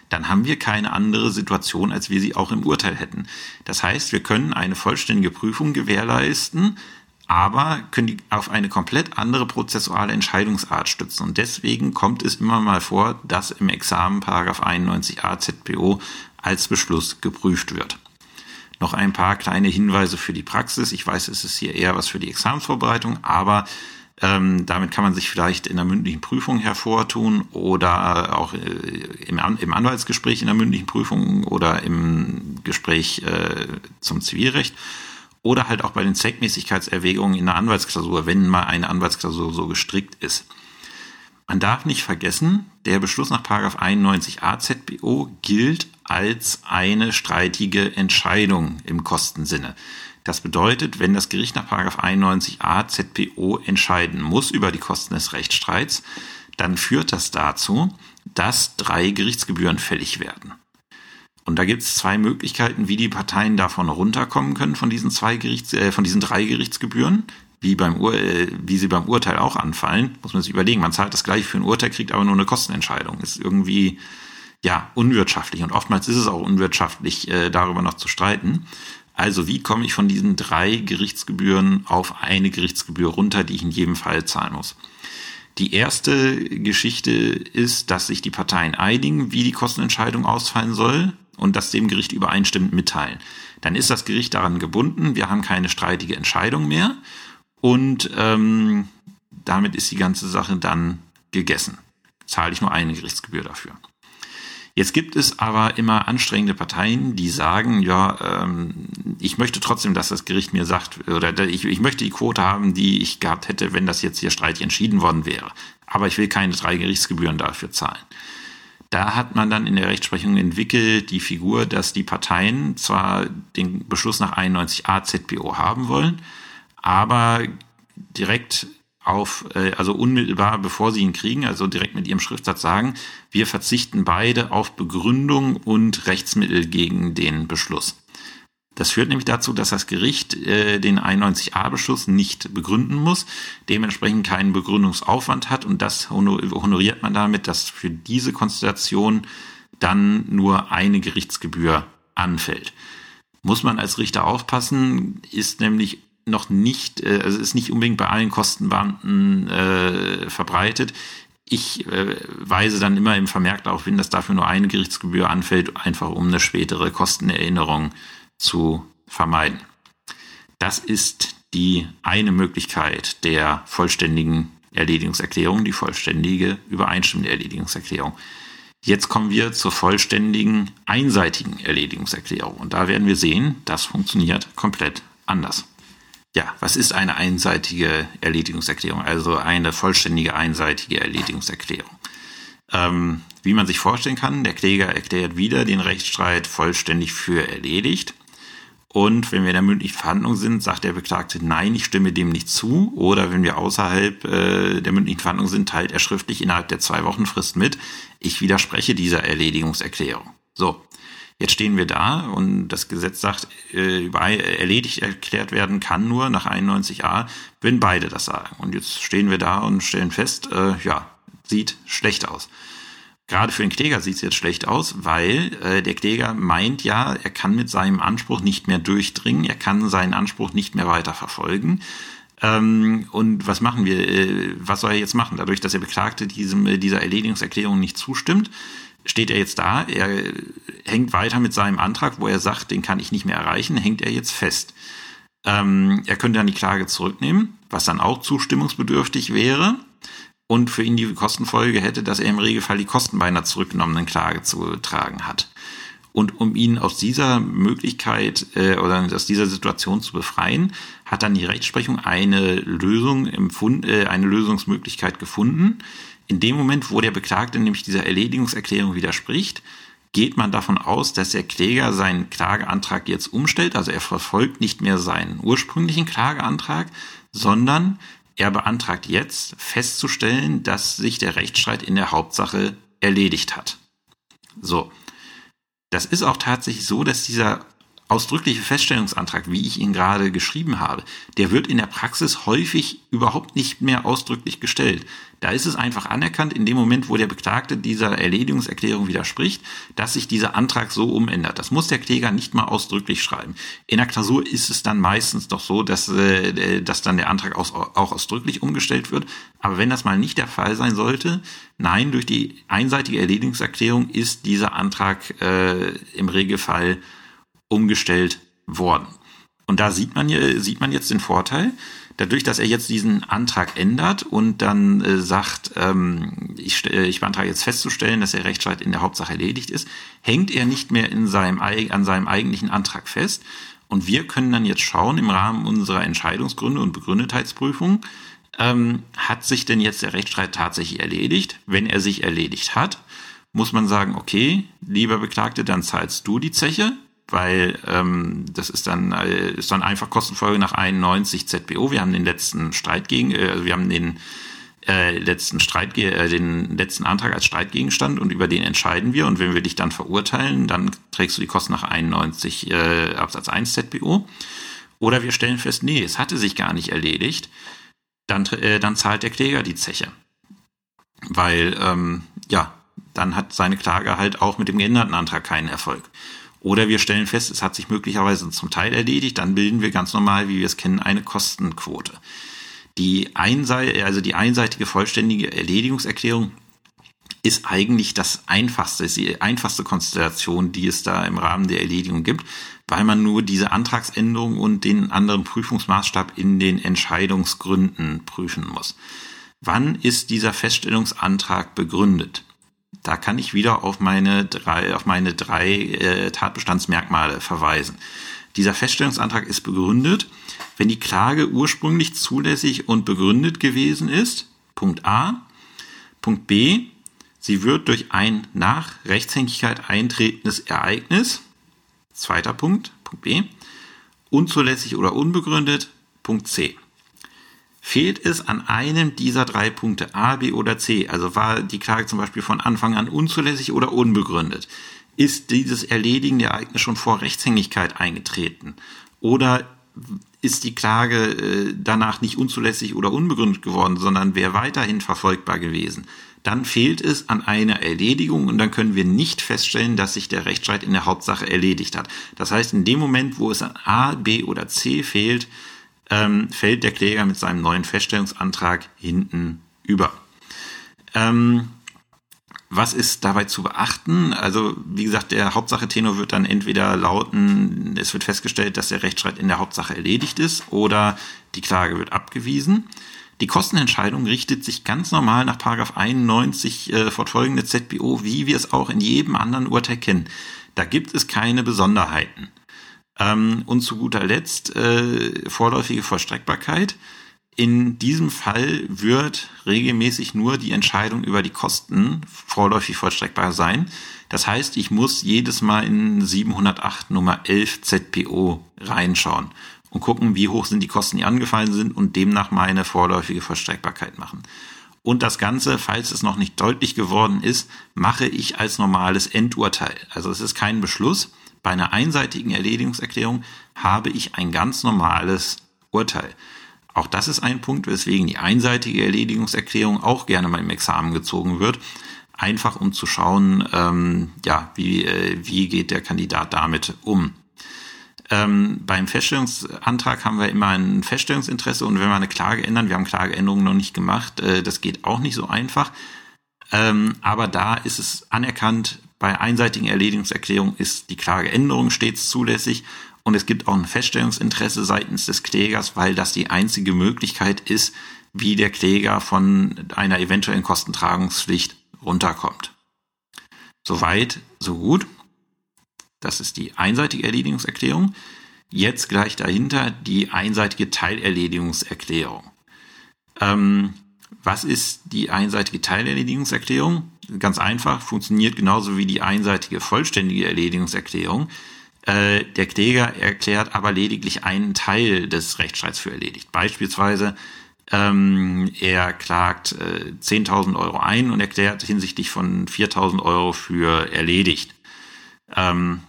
Speaker 1: dann haben wir keine andere Situation, als wir sie auch im Urteil hätten. Das heißt, wir können eine vollständige Prüfung gewährleisten, aber können die auf eine komplett andere prozessuale Entscheidungsart stützen. Und deswegen kommt es immer mal vor, dass im Examen Paragraph 91a ZPO als Beschluss geprüft wird. Noch ein paar kleine Hinweise für die Praxis. Ich weiß, es ist hier eher was für die Examensvorbereitung, aber ähm, damit kann man sich vielleicht in der mündlichen Prüfung hervortun oder auch äh, im, im Anwaltsgespräch in der mündlichen Prüfung oder im Gespräch äh, zum Zivilrecht oder halt auch bei den Zweckmäßigkeitserwägungen in der Anwaltsklausur, wenn mal eine Anwaltsklausur so gestrickt ist. Man darf nicht vergessen, der Beschluss nach 91a ZBO gilt als eine streitige Entscheidung im Kostensinne. Das bedeutet, wenn das Gericht nach 91a ZPO entscheiden muss über die Kosten des Rechtsstreits, dann führt das dazu, dass drei Gerichtsgebühren fällig werden. Und da gibt es zwei Möglichkeiten, wie die Parteien davon runterkommen können, von diesen zwei Gerichts, äh, von diesen drei Gerichtsgebühren. wie beim Ur äh, wie sie beim Urteil auch anfallen, muss man sich überlegen. Man zahlt das gleiche für ein Urteil, kriegt aber nur eine Kostenentscheidung. Ist irgendwie ja unwirtschaftlich und oftmals ist es auch unwirtschaftlich, äh, darüber noch zu streiten. Also wie komme ich von diesen drei Gerichtsgebühren auf eine Gerichtsgebühr runter, die ich in jedem Fall zahlen muss? Die erste Geschichte ist, dass sich die Parteien einigen, wie die Kostenentscheidung ausfallen soll und das dem Gericht übereinstimmend mitteilen. Dann ist das Gericht daran gebunden, wir haben keine streitige Entscheidung mehr und ähm, damit ist die ganze Sache dann gegessen. Zahle ich nur eine Gerichtsgebühr dafür. Jetzt gibt es aber immer anstrengende Parteien, die sagen, ja, ähm, ich möchte trotzdem, dass das Gericht mir sagt, oder ich, ich möchte die Quote haben, die ich gehabt hätte, wenn das jetzt hier streitig entschieden worden wäre. Aber ich will keine drei Gerichtsgebühren dafür zahlen. Da hat man dann in der Rechtsprechung entwickelt die Figur, dass die Parteien zwar den Beschluss nach 91a ZBO haben wollen, aber direkt auf, äh, also unmittelbar bevor sie ihn kriegen, also direkt mit ihrem Schriftsatz sagen, wir verzichten beide auf Begründung und Rechtsmittel gegen den Beschluss. Das führt nämlich dazu, dass das Gericht äh, den 91a-Beschluss nicht begründen muss, dementsprechend keinen Begründungsaufwand hat und das honoriert man damit, dass für diese Konstellation dann nur eine Gerichtsgebühr anfällt. Muss man als Richter aufpassen, ist nämlich noch nicht, äh, also ist nicht unbedingt bei allen Kostenbeamten äh, verbreitet. Ich äh, weise dann immer im Vermerk darauf hin, dass dafür nur eine Gerichtsgebühr anfällt, einfach um eine spätere Kostenerinnerung zu vermeiden. Das ist die eine Möglichkeit der vollständigen Erledigungserklärung, die vollständige übereinstimmende Erledigungserklärung. Jetzt kommen wir zur vollständigen einseitigen Erledigungserklärung. Und da werden wir sehen, das funktioniert komplett anders. Ja, was ist eine einseitige Erledigungserklärung? Also eine vollständige einseitige Erledigungserklärung. Ähm, wie man sich vorstellen kann, der Kläger erklärt wieder den Rechtsstreit vollständig für erledigt. Und wenn wir in der mündlichen Verhandlung sind, sagt der Beklagte, nein, ich stimme dem nicht zu. Oder wenn wir außerhalb äh, der mündlichen Verhandlung sind, teilt er schriftlich innerhalb der zwei Wochen Frist mit, ich widerspreche dieser Erledigungserklärung. So, Jetzt stehen wir da und das Gesetz sagt, äh, erledigt erklärt werden kann nur nach 91a, wenn beide das sagen. Und jetzt stehen wir da und stellen fest, äh, ja, sieht schlecht aus. Gerade für den Kläger sieht es jetzt schlecht aus, weil äh, der Kläger meint ja, er kann mit seinem Anspruch nicht mehr durchdringen, er kann seinen Anspruch nicht mehr weiter verfolgen. Ähm, und was machen wir? Äh, was soll er jetzt machen? Dadurch, dass der Beklagte diesem, dieser Erledigungserklärung nicht zustimmt, steht er jetzt da, er hängt weiter mit seinem Antrag, wo er sagt, den kann ich nicht mehr erreichen, hängt er jetzt fest. Ähm, er könnte dann die Klage zurücknehmen, was dann auch zustimmungsbedürftig wäre und für ihn die Kostenfolge hätte, dass er im Regelfall die Kosten bei einer zurückgenommenen Klage zu tragen hat. Und um ihn aus dieser Möglichkeit äh, oder aus dieser Situation zu befreien, hat dann die Rechtsprechung eine Lösung empfunden, äh, eine Lösungsmöglichkeit gefunden, in dem Moment, wo der Beklagte nämlich dieser Erledigungserklärung widerspricht, geht man davon aus, dass der Kläger seinen Klageantrag jetzt umstellt. Also er verfolgt nicht mehr seinen ursprünglichen Klageantrag, sondern er beantragt jetzt festzustellen, dass sich der Rechtsstreit in der Hauptsache erledigt hat. So. Das ist auch tatsächlich so, dass dieser ausdrückliche Feststellungsantrag, wie ich ihn gerade geschrieben habe, der wird in der Praxis häufig überhaupt nicht mehr ausdrücklich gestellt. Da ist es einfach anerkannt, in dem Moment, wo der Beklagte dieser Erledigungserklärung widerspricht, dass sich dieser Antrag so umändert. Das muss der Kläger nicht mal ausdrücklich schreiben. In der Klausur ist es dann meistens doch so, dass, äh, dass dann der Antrag auch, auch ausdrücklich umgestellt wird. Aber wenn das mal nicht der Fall sein sollte, nein, durch die einseitige Erledigungserklärung ist dieser Antrag äh, im Regelfall umgestellt worden. Und da sieht man, sieht man jetzt den Vorteil, dadurch, dass er jetzt diesen Antrag ändert und dann äh, sagt, ähm, ich, äh, ich beantrage jetzt festzustellen, dass der Rechtsstreit in der Hauptsache erledigt ist, hängt er nicht mehr in seinem, an seinem eigentlichen Antrag fest. Und wir können dann jetzt schauen im Rahmen unserer Entscheidungsgründe und Begründetheitsprüfung, ähm, hat sich denn jetzt der Rechtsstreit tatsächlich erledigt? Wenn er sich erledigt hat, muss man sagen, okay, lieber Beklagte, dann zahlst du die Zeche, weil ähm, das ist dann äh, ist dann einfach Kostenfolge nach 91 ZBO. Wir haben den letzten Streit gegen, äh, wir haben den äh, letzten Streit, äh, den letzten Antrag als Streitgegenstand und über den entscheiden wir. Und wenn wir dich dann verurteilen, dann trägst du die Kosten nach 91 äh, Absatz 1 ZBO. Oder wir stellen fest, nee, es hatte sich gar nicht erledigt. Dann, äh, dann zahlt der Kläger die Zeche. Weil, ähm, ja, dann hat seine Klage halt auch mit dem geänderten Antrag keinen Erfolg. Oder wir stellen fest, es hat sich möglicherweise zum Teil erledigt, dann bilden wir ganz normal, wie wir es kennen, eine Kostenquote. Die, einsei also die einseitige vollständige Erledigungserklärung ist eigentlich das einfachste, ist die einfachste Konstellation, die es da im Rahmen der Erledigung gibt, weil man nur diese Antragsänderung und den anderen Prüfungsmaßstab in den Entscheidungsgründen prüfen muss. Wann ist dieser Feststellungsantrag begründet? Da kann ich wieder auf meine drei, auf meine drei äh, Tatbestandsmerkmale verweisen. Dieser Feststellungsantrag ist begründet, wenn die Klage ursprünglich zulässig und begründet gewesen ist. Punkt A. Punkt B. Sie wird durch ein nach Rechtshängigkeit eintretendes Ereignis. Zweiter Punkt. Punkt B. Unzulässig oder unbegründet. Punkt C. Fehlt es an einem dieser drei Punkte A, B oder C, also war die Klage zum Beispiel von Anfang an unzulässig oder unbegründet, ist dieses Erledigen der Ereignis schon vor Rechtshängigkeit eingetreten? Oder ist die Klage äh, danach nicht unzulässig oder unbegründet geworden, sondern wäre weiterhin verfolgbar gewesen, dann fehlt es an einer Erledigung und dann können wir nicht feststellen, dass sich der Rechtsstreit in der Hauptsache erledigt hat. Das heißt, in dem Moment, wo es an A, B oder C fehlt, ähm, fällt der Kläger mit seinem neuen Feststellungsantrag hinten über. Ähm, was ist dabei zu beachten? Also, wie gesagt, der Hauptsache-Tenor wird dann entweder lauten, es wird festgestellt, dass der Rechtsstreit in der Hauptsache erledigt ist oder die Klage wird abgewiesen. Die Kostenentscheidung richtet sich ganz normal nach 91 äh, fortfolgende ZBO, wie wir es auch in jedem anderen Urteil kennen. Da gibt es keine Besonderheiten. Ähm, und zu guter Letzt äh, vorläufige Vollstreckbarkeit. In diesem Fall wird regelmäßig nur die Entscheidung über die Kosten vorläufig vollstreckbar sein. Das heißt, ich muss jedes Mal in 708 Nummer 11 ZPO reinschauen und gucken, wie hoch sind die Kosten, die angefallen sind und demnach meine vorläufige Vollstreckbarkeit machen. Und das Ganze, falls es noch nicht deutlich geworden ist, mache ich als normales Endurteil. Also es ist kein Beschluss, bei einer einseitigen Erledigungserklärung habe ich ein ganz normales Urteil. Auch das ist ein Punkt, weswegen die einseitige Erledigungserklärung auch gerne mal im Examen gezogen wird. Einfach um zu schauen, ähm, ja, wie, äh, wie geht der Kandidat damit um. Ähm, beim Feststellungsantrag haben wir immer ein Feststellungsinteresse und wenn wir eine Klage ändern, wir haben Klageänderungen noch nicht gemacht, äh, das geht auch nicht so einfach. Ähm, aber da ist es anerkannt, bei einseitigen Erledigungserklärungen ist die Klageänderung stets zulässig und es gibt auch ein Feststellungsinteresse seitens des Klägers, weil das die einzige Möglichkeit ist, wie der Kläger von einer eventuellen Kostentragungspflicht runterkommt. Soweit, so gut. Das ist die einseitige Erledigungserklärung. Jetzt gleich dahinter die einseitige Teilerledigungserklärung. Ähm, was ist die einseitige Teilerledigungserklärung? Ganz einfach, funktioniert genauso wie die einseitige vollständige Erledigungserklärung. Äh, der Kläger erklärt aber lediglich einen Teil des Rechtsstreits für erledigt. Beispielsweise ähm, er klagt äh, 10.000 Euro ein und erklärt hinsichtlich von 4.000 Euro für erledigt. Ähm,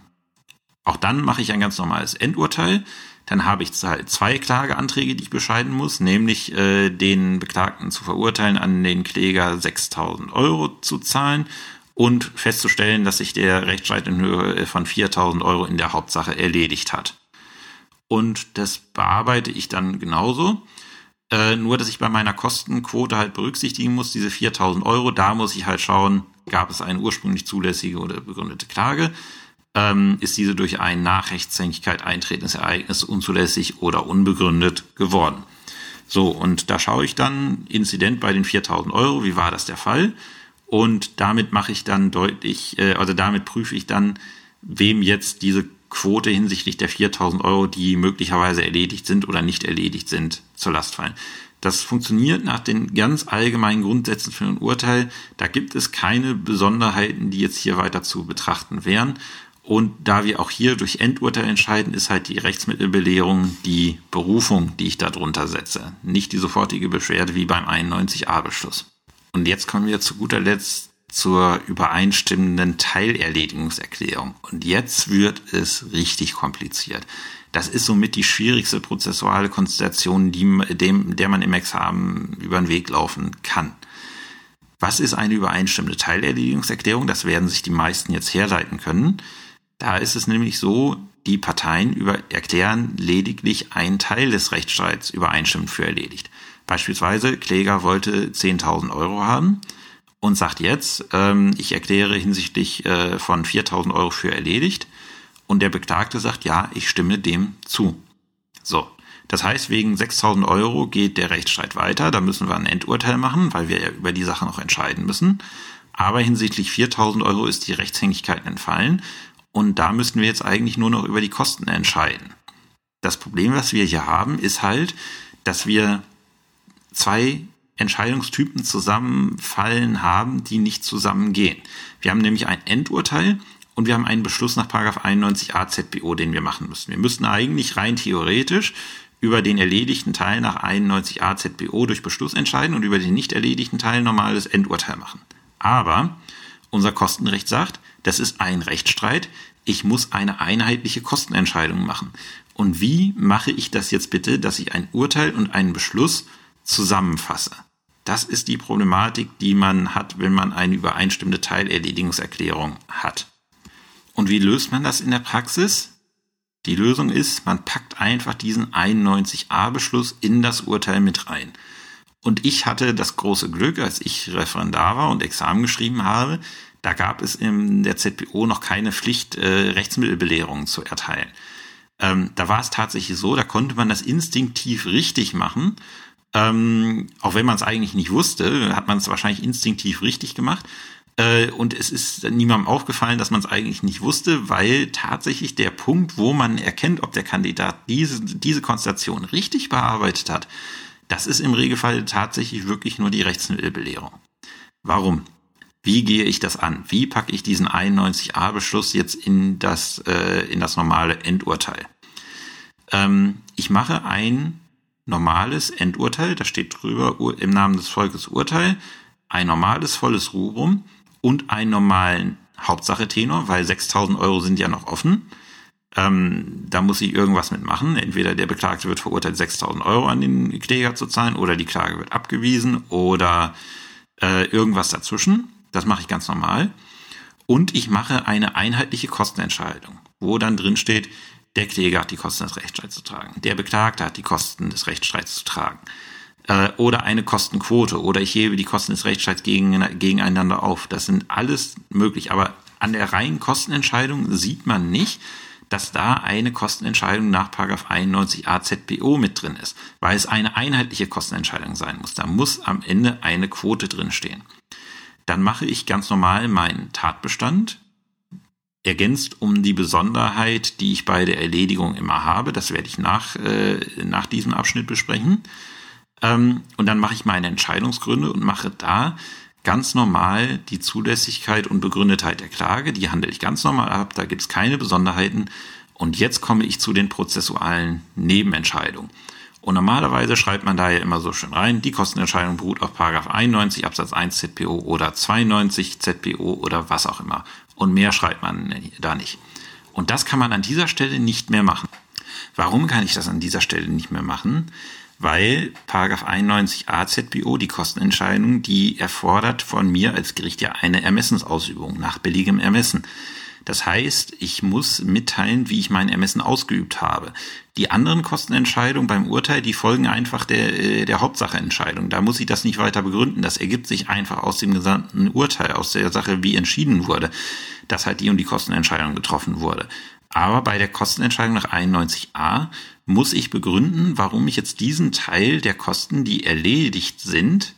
Speaker 1: auch dann mache ich ein ganz normales Endurteil. Dann habe ich zwei Klageanträge, die ich bescheiden muss, nämlich äh, den Beklagten zu verurteilen, an den Kläger 6.000 Euro zu zahlen und festzustellen, dass sich der Rechtsstreit in Höhe von 4.000 Euro in der Hauptsache erledigt hat. Und das bearbeite ich dann genauso. Äh, nur, dass ich bei meiner Kostenquote halt berücksichtigen muss, diese 4000 Euro, da muss ich halt schauen, gab es eine ursprünglich zulässige oder begründete Klage ähm, ist diese durch ein nach Rechtshängigkeit eintretendes Ereignis unzulässig oder unbegründet geworden. So, und da schaue ich dann Inzident bei den 4000 Euro, wie war das der Fall? Und damit mache ich dann deutlich, äh, also damit prüfe ich dann, wem jetzt diese Quote hinsichtlich der 4000 Euro, die möglicherweise erledigt sind oder nicht erledigt sind, zur Last fallen. Das funktioniert nach den ganz allgemeinen Grundsätzen für ein Urteil. Da gibt es keine Besonderheiten, die jetzt hier weiter zu betrachten wären. Und da wir auch hier durch Endurteil entscheiden, ist halt die Rechtsmittelbelehrung die Berufung, die ich da drunter setze. Nicht die sofortige Beschwerde wie beim 91a-Beschluss. Und jetzt kommen wir zu guter Letzt zur übereinstimmenden Teilerledigungserklärung. Und jetzt wird es richtig kompliziert. Das ist somit die schwierigste prozessuale Konstellation, die, dem, der man im Examen über den Weg laufen kann. Was ist eine übereinstimmende Teilerledigungserklärung? Das werden sich die meisten jetzt herleiten können. Da ist es nämlich so, die Parteien über, erklären lediglich einen Teil des Rechtsstreits übereinstimmend für erledigt. Beispielsweise, Kläger wollte 10.000 Euro haben und sagt jetzt, ähm, ich erkläre hinsichtlich äh, von 4.000 Euro für erledigt. Und der Beklagte sagt, ja, ich stimme dem zu. So. Das heißt, wegen 6.000 Euro geht der Rechtsstreit weiter. Da müssen wir ein Endurteil machen, weil wir ja über die Sache noch entscheiden müssen. Aber hinsichtlich 4.000 Euro ist die Rechtshängigkeit entfallen. Und da müssten wir jetzt eigentlich nur noch über die Kosten entscheiden. Das Problem, was wir hier haben, ist halt, dass wir zwei Entscheidungstypen zusammenfallen haben, die nicht zusammengehen. Wir haben nämlich ein Endurteil und wir haben einen Beschluss nach 91a ZBO, den wir machen müssen. Wir müssten eigentlich rein theoretisch über den erledigten Teil nach 91a ZBO durch Beschluss entscheiden und über den nicht erledigten Teil normales Endurteil machen. Aber unser Kostenrecht sagt, das ist ein Rechtsstreit. Ich muss eine einheitliche Kostenentscheidung machen. Und wie mache ich das jetzt bitte, dass ich ein Urteil und einen Beschluss zusammenfasse? Das ist die Problematik, die man hat, wenn man eine übereinstimmende Teilerledigungserklärung hat. Und wie löst man das in der Praxis? Die Lösung ist, man packt einfach diesen 91a-Beschluss in das Urteil mit rein. Und ich hatte das große Glück, als ich Referendar war und Examen geschrieben habe, da gab es in der ZBO noch keine Pflicht, äh, Rechtsmittelbelehrungen zu erteilen. Ähm, da war es tatsächlich so, da konnte man das instinktiv richtig machen. Ähm, auch wenn man es eigentlich nicht wusste, hat man es wahrscheinlich instinktiv richtig gemacht. Äh, und es ist niemandem aufgefallen, dass man es eigentlich nicht wusste, weil tatsächlich der Punkt, wo man erkennt, ob der Kandidat diese, diese Konstellation richtig bearbeitet hat, das ist im Regelfall tatsächlich wirklich nur die Rechtsmittelbelehrung. Warum? Wie gehe ich das an? Wie packe ich diesen 91a-Beschluss jetzt in das, äh, in das normale Endurteil? Ähm, ich mache ein normales Endurteil, da steht drüber im Namen des Volkes Urteil, ein normales volles Rubrum und einen normalen Hauptsache-Tenor, weil 6000 Euro sind ja noch offen. Ähm, da muss ich irgendwas mitmachen. Entweder der Beklagte wird verurteilt, 6000 Euro an den Kläger zu zahlen oder die Klage wird abgewiesen oder äh, irgendwas dazwischen. Das mache ich ganz normal. Und ich mache eine einheitliche Kostenentscheidung, wo dann drin steht, der Kläger hat die Kosten des Rechtsstreits zu tragen, der Beklagte hat die Kosten des Rechtsstreits zu tragen äh, oder eine Kostenquote oder ich hebe die Kosten des Rechtsstreits gegen, gegeneinander auf. Das sind alles möglich. Aber an der reinen Kostenentscheidung sieht man nicht, dass da eine Kostenentscheidung nach 91a ZBO mit drin ist, weil es eine einheitliche Kostenentscheidung sein muss. Da muss am Ende eine Quote drin stehen. Dann mache ich ganz normal meinen Tatbestand, ergänzt um die Besonderheit, die ich bei der Erledigung immer habe. Das werde ich nach, äh, nach diesem Abschnitt besprechen. Ähm, und dann mache ich meine Entscheidungsgründe und mache da ganz normal die Zulässigkeit und Begründetheit der Klage. Die handle ich ganz normal ab, da gibt es keine Besonderheiten. Und jetzt komme ich zu den prozessualen Nebenentscheidungen. Und normalerweise schreibt man da ja immer so schön rein, die Kostenentscheidung beruht auf 91 Absatz 1 ZPO oder 92 ZPO oder was auch immer. Und mehr schreibt man da nicht. Und das kann man an dieser Stelle nicht mehr machen. Warum kann ich das an dieser Stelle nicht mehr machen? weil Paragraph 91 AZBO, die Kostenentscheidung, die erfordert von mir als Gericht ja eine Ermessensausübung nach billigem Ermessen. Das heißt, ich muss mitteilen, wie ich mein Ermessen ausgeübt habe. Die anderen Kostenentscheidungen beim Urteil, die folgen einfach der, äh, der Hauptsacheentscheidung. Da muss ich das nicht weiter begründen. Das ergibt sich einfach aus dem gesamten Urteil, aus der Sache, wie entschieden wurde, dass halt die und die Kostenentscheidung getroffen wurde. Aber bei der Kostenentscheidung nach 91a muss ich begründen, warum ich jetzt diesen Teil der Kosten, die erledigt sind,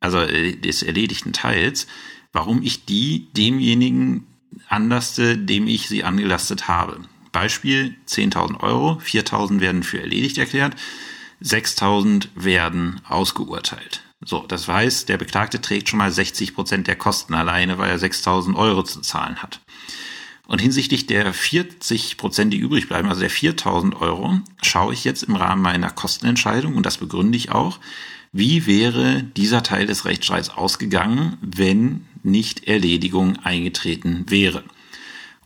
Speaker 1: also äh, des erledigten Teils, warum ich die demjenigen anlaste, dem ich sie angelastet habe. Beispiel 10.000 Euro, 4.000 werden für erledigt erklärt, 6.000 werden ausgeurteilt. So, das heißt, der Beklagte trägt schon mal 60 Prozent der Kosten alleine, weil er 6.000 Euro zu zahlen hat. Und hinsichtlich der 40 Prozent, die übrig bleiben, also der 4000 Euro, schaue ich jetzt im Rahmen meiner Kostenentscheidung, und das begründe ich auch, wie wäre dieser Teil des Rechtsstreits ausgegangen, wenn Nichterledigung eingetreten wäre.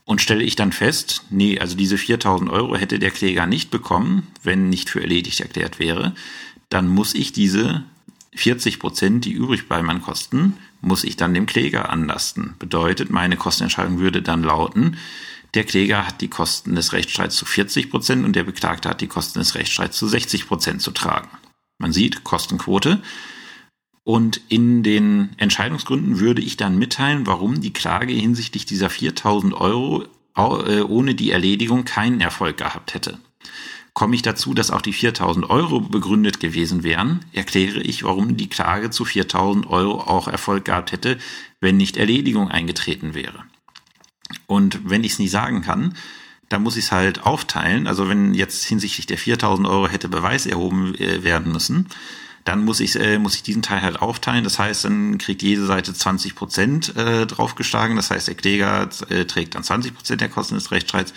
Speaker 1: Und stelle ich dann fest, nee, also diese 4000 Euro hätte der Kläger nicht bekommen, wenn nicht für erledigt erklärt wäre, dann muss ich diese 40 Prozent, die übrig bleiben an Kosten, muss ich dann dem Kläger anlasten. Bedeutet, meine Kostenentscheidung würde dann lauten, der Kläger hat die Kosten des Rechtsstreits zu 40 Prozent und der Beklagte hat die Kosten des Rechtsstreits zu 60 Prozent zu tragen. Man sieht Kostenquote. Und in den Entscheidungsgründen würde ich dann mitteilen, warum die Klage hinsichtlich dieser 4000 Euro äh, ohne die Erledigung keinen Erfolg gehabt hätte. Komme ich dazu, dass auch die 4000 Euro begründet gewesen wären, erkläre ich, warum die Klage zu 4000 Euro auch Erfolg gehabt hätte, wenn nicht Erledigung eingetreten wäre. Und wenn ich es nicht sagen kann, dann muss ich es halt aufteilen. Also wenn jetzt hinsichtlich der 4000 Euro hätte Beweis erhoben äh, werden müssen, dann muss ich, äh, muss ich diesen Teil halt aufteilen. Das heißt, dann kriegt jede Seite 20 Prozent äh, draufgeschlagen. Das heißt, der Kläger äh, trägt dann 20 Prozent der Kosten des Rechtsstreits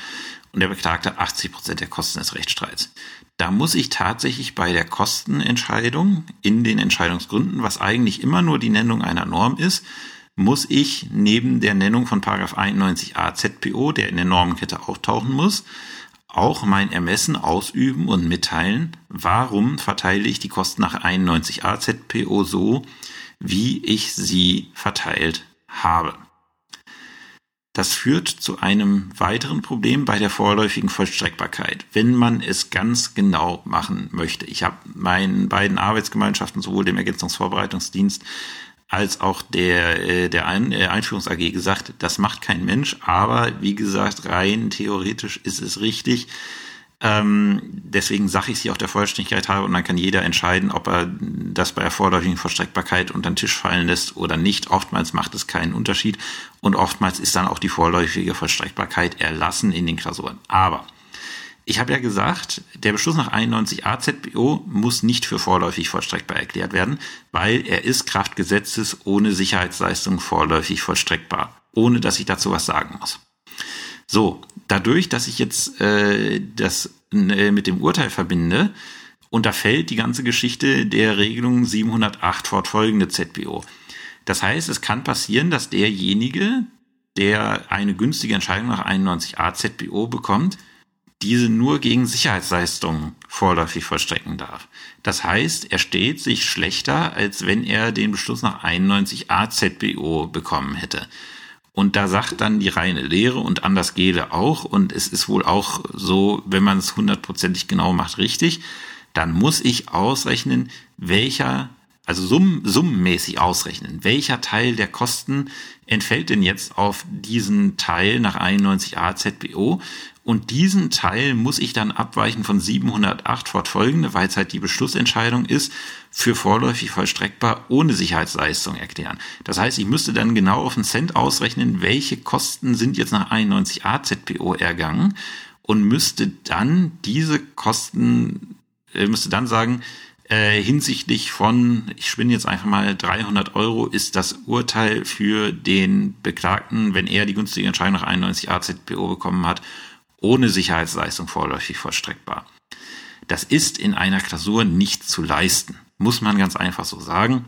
Speaker 1: und der Beklagte 80 Prozent der Kosten des Rechtsstreits. Da muss ich tatsächlich bei der Kostenentscheidung in den Entscheidungsgründen, was eigentlich immer nur die Nennung einer Norm ist, muss ich neben der Nennung von 91a ZPO, der in der Normenkette auftauchen muss, auch mein Ermessen ausüben und mitteilen, warum verteile ich die Kosten nach 91a ZPO so, wie ich sie verteilt habe. Das führt zu einem weiteren Problem bei der vorläufigen Vollstreckbarkeit, wenn man es ganz genau machen möchte. Ich habe meinen beiden Arbeitsgemeinschaften, sowohl dem Ergänzungsvorbereitungsdienst als auch der, äh, der Ein äh, Einführungs AG gesagt, das macht kein Mensch, aber wie gesagt, rein theoretisch ist es richtig. Ähm, deswegen sage ich sie auch der Vollständigkeit habe und dann kann jeder entscheiden, ob er das bei der vorläufigen Vollstreckbarkeit unter den Tisch fallen lässt oder nicht. Oftmals macht es keinen Unterschied und oftmals ist dann auch die vorläufige Vollstreckbarkeit erlassen in den Klausuren. Aber ich habe ja gesagt, der Beschluss nach 91a ZBO muss nicht für vorläufig vollstreckbar erklärt werden, weil er ist Kraft Gesetzes ohne Sicherheitsleistung vorläufig vollstreckbar, ohne dass ich dazu was sagen muss. So, dadurch, dass ich jetzt äh, das äh, mit dem Urteil verbinde, unterfällt die ganze Geschichte der Regelung 708 fortfolgende ZBO. Das heißt, es kann passieren, dass derjenige, der eine günstige Entscheidung nach 91a ZBO bekommt, diese nur gegen Sicherheitsleistungen vorläufig vollstrecken darf. Das heißt, er steht sich schlechter, als wenn er den Beschluss nach 91 AZBO bekommen hätte. Und da sagt dann die reine Lehre und anders gehe auch, und es ist wohl auch so, wenn man es hundertprozentig genau macht, richtig, dann muss ich ausrechnen, welcher, also summ, summenmäßig ausrechnen, welcher Teil der Kosten entfällt denn jetzt auf diesen Teil nach 91 AZBO und diesen Teil muss ich dann abweichen von 708 fortfolgende, weil es halt die Beschlussentscheidung ist, für vorläufig vollstreckbar ohne Sicherheitsleistung erklären. Das heißt, ich müsste dann genau auf den Cent ausrechnen, welche Kosten sind jetzt nach 91a ZPO ergangen und müsste dann diese Kosten, äh, müsste dann sagen, äh, hinsichtlich von, ich spinne jetzt einfach mal 300 Euro, ist das Urteil für den Beklagten, wenn er die günstige Entscheidung nach 91a ZPO bekommen hat, ohne Sicherheitsleistung vorläufig vollstreckbar. Das ist in einer Klausur nicht zu leisten, muss man ganz einfach so sagen.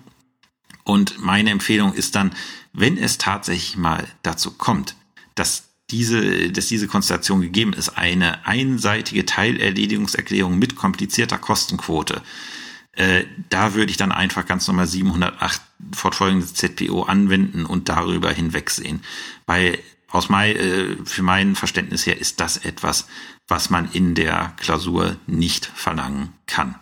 Speaker 1: Und meine Empfehlung ist dann, wenn es tatsächlich mal dazu kommt, dass diese, dass diese Konstellation gegeben ist, eine einseitige Teilerledigungserklärung mit komplizierter Kostenquote, äh, da würde ich dann einfach ganz normal 708 fortfolgende ZPO anwenden und darüber hinwegsehen. Weil aus mein, äh, für mein Verständnis her ist das etwas, was man in der Klausur nicht verlangen kann.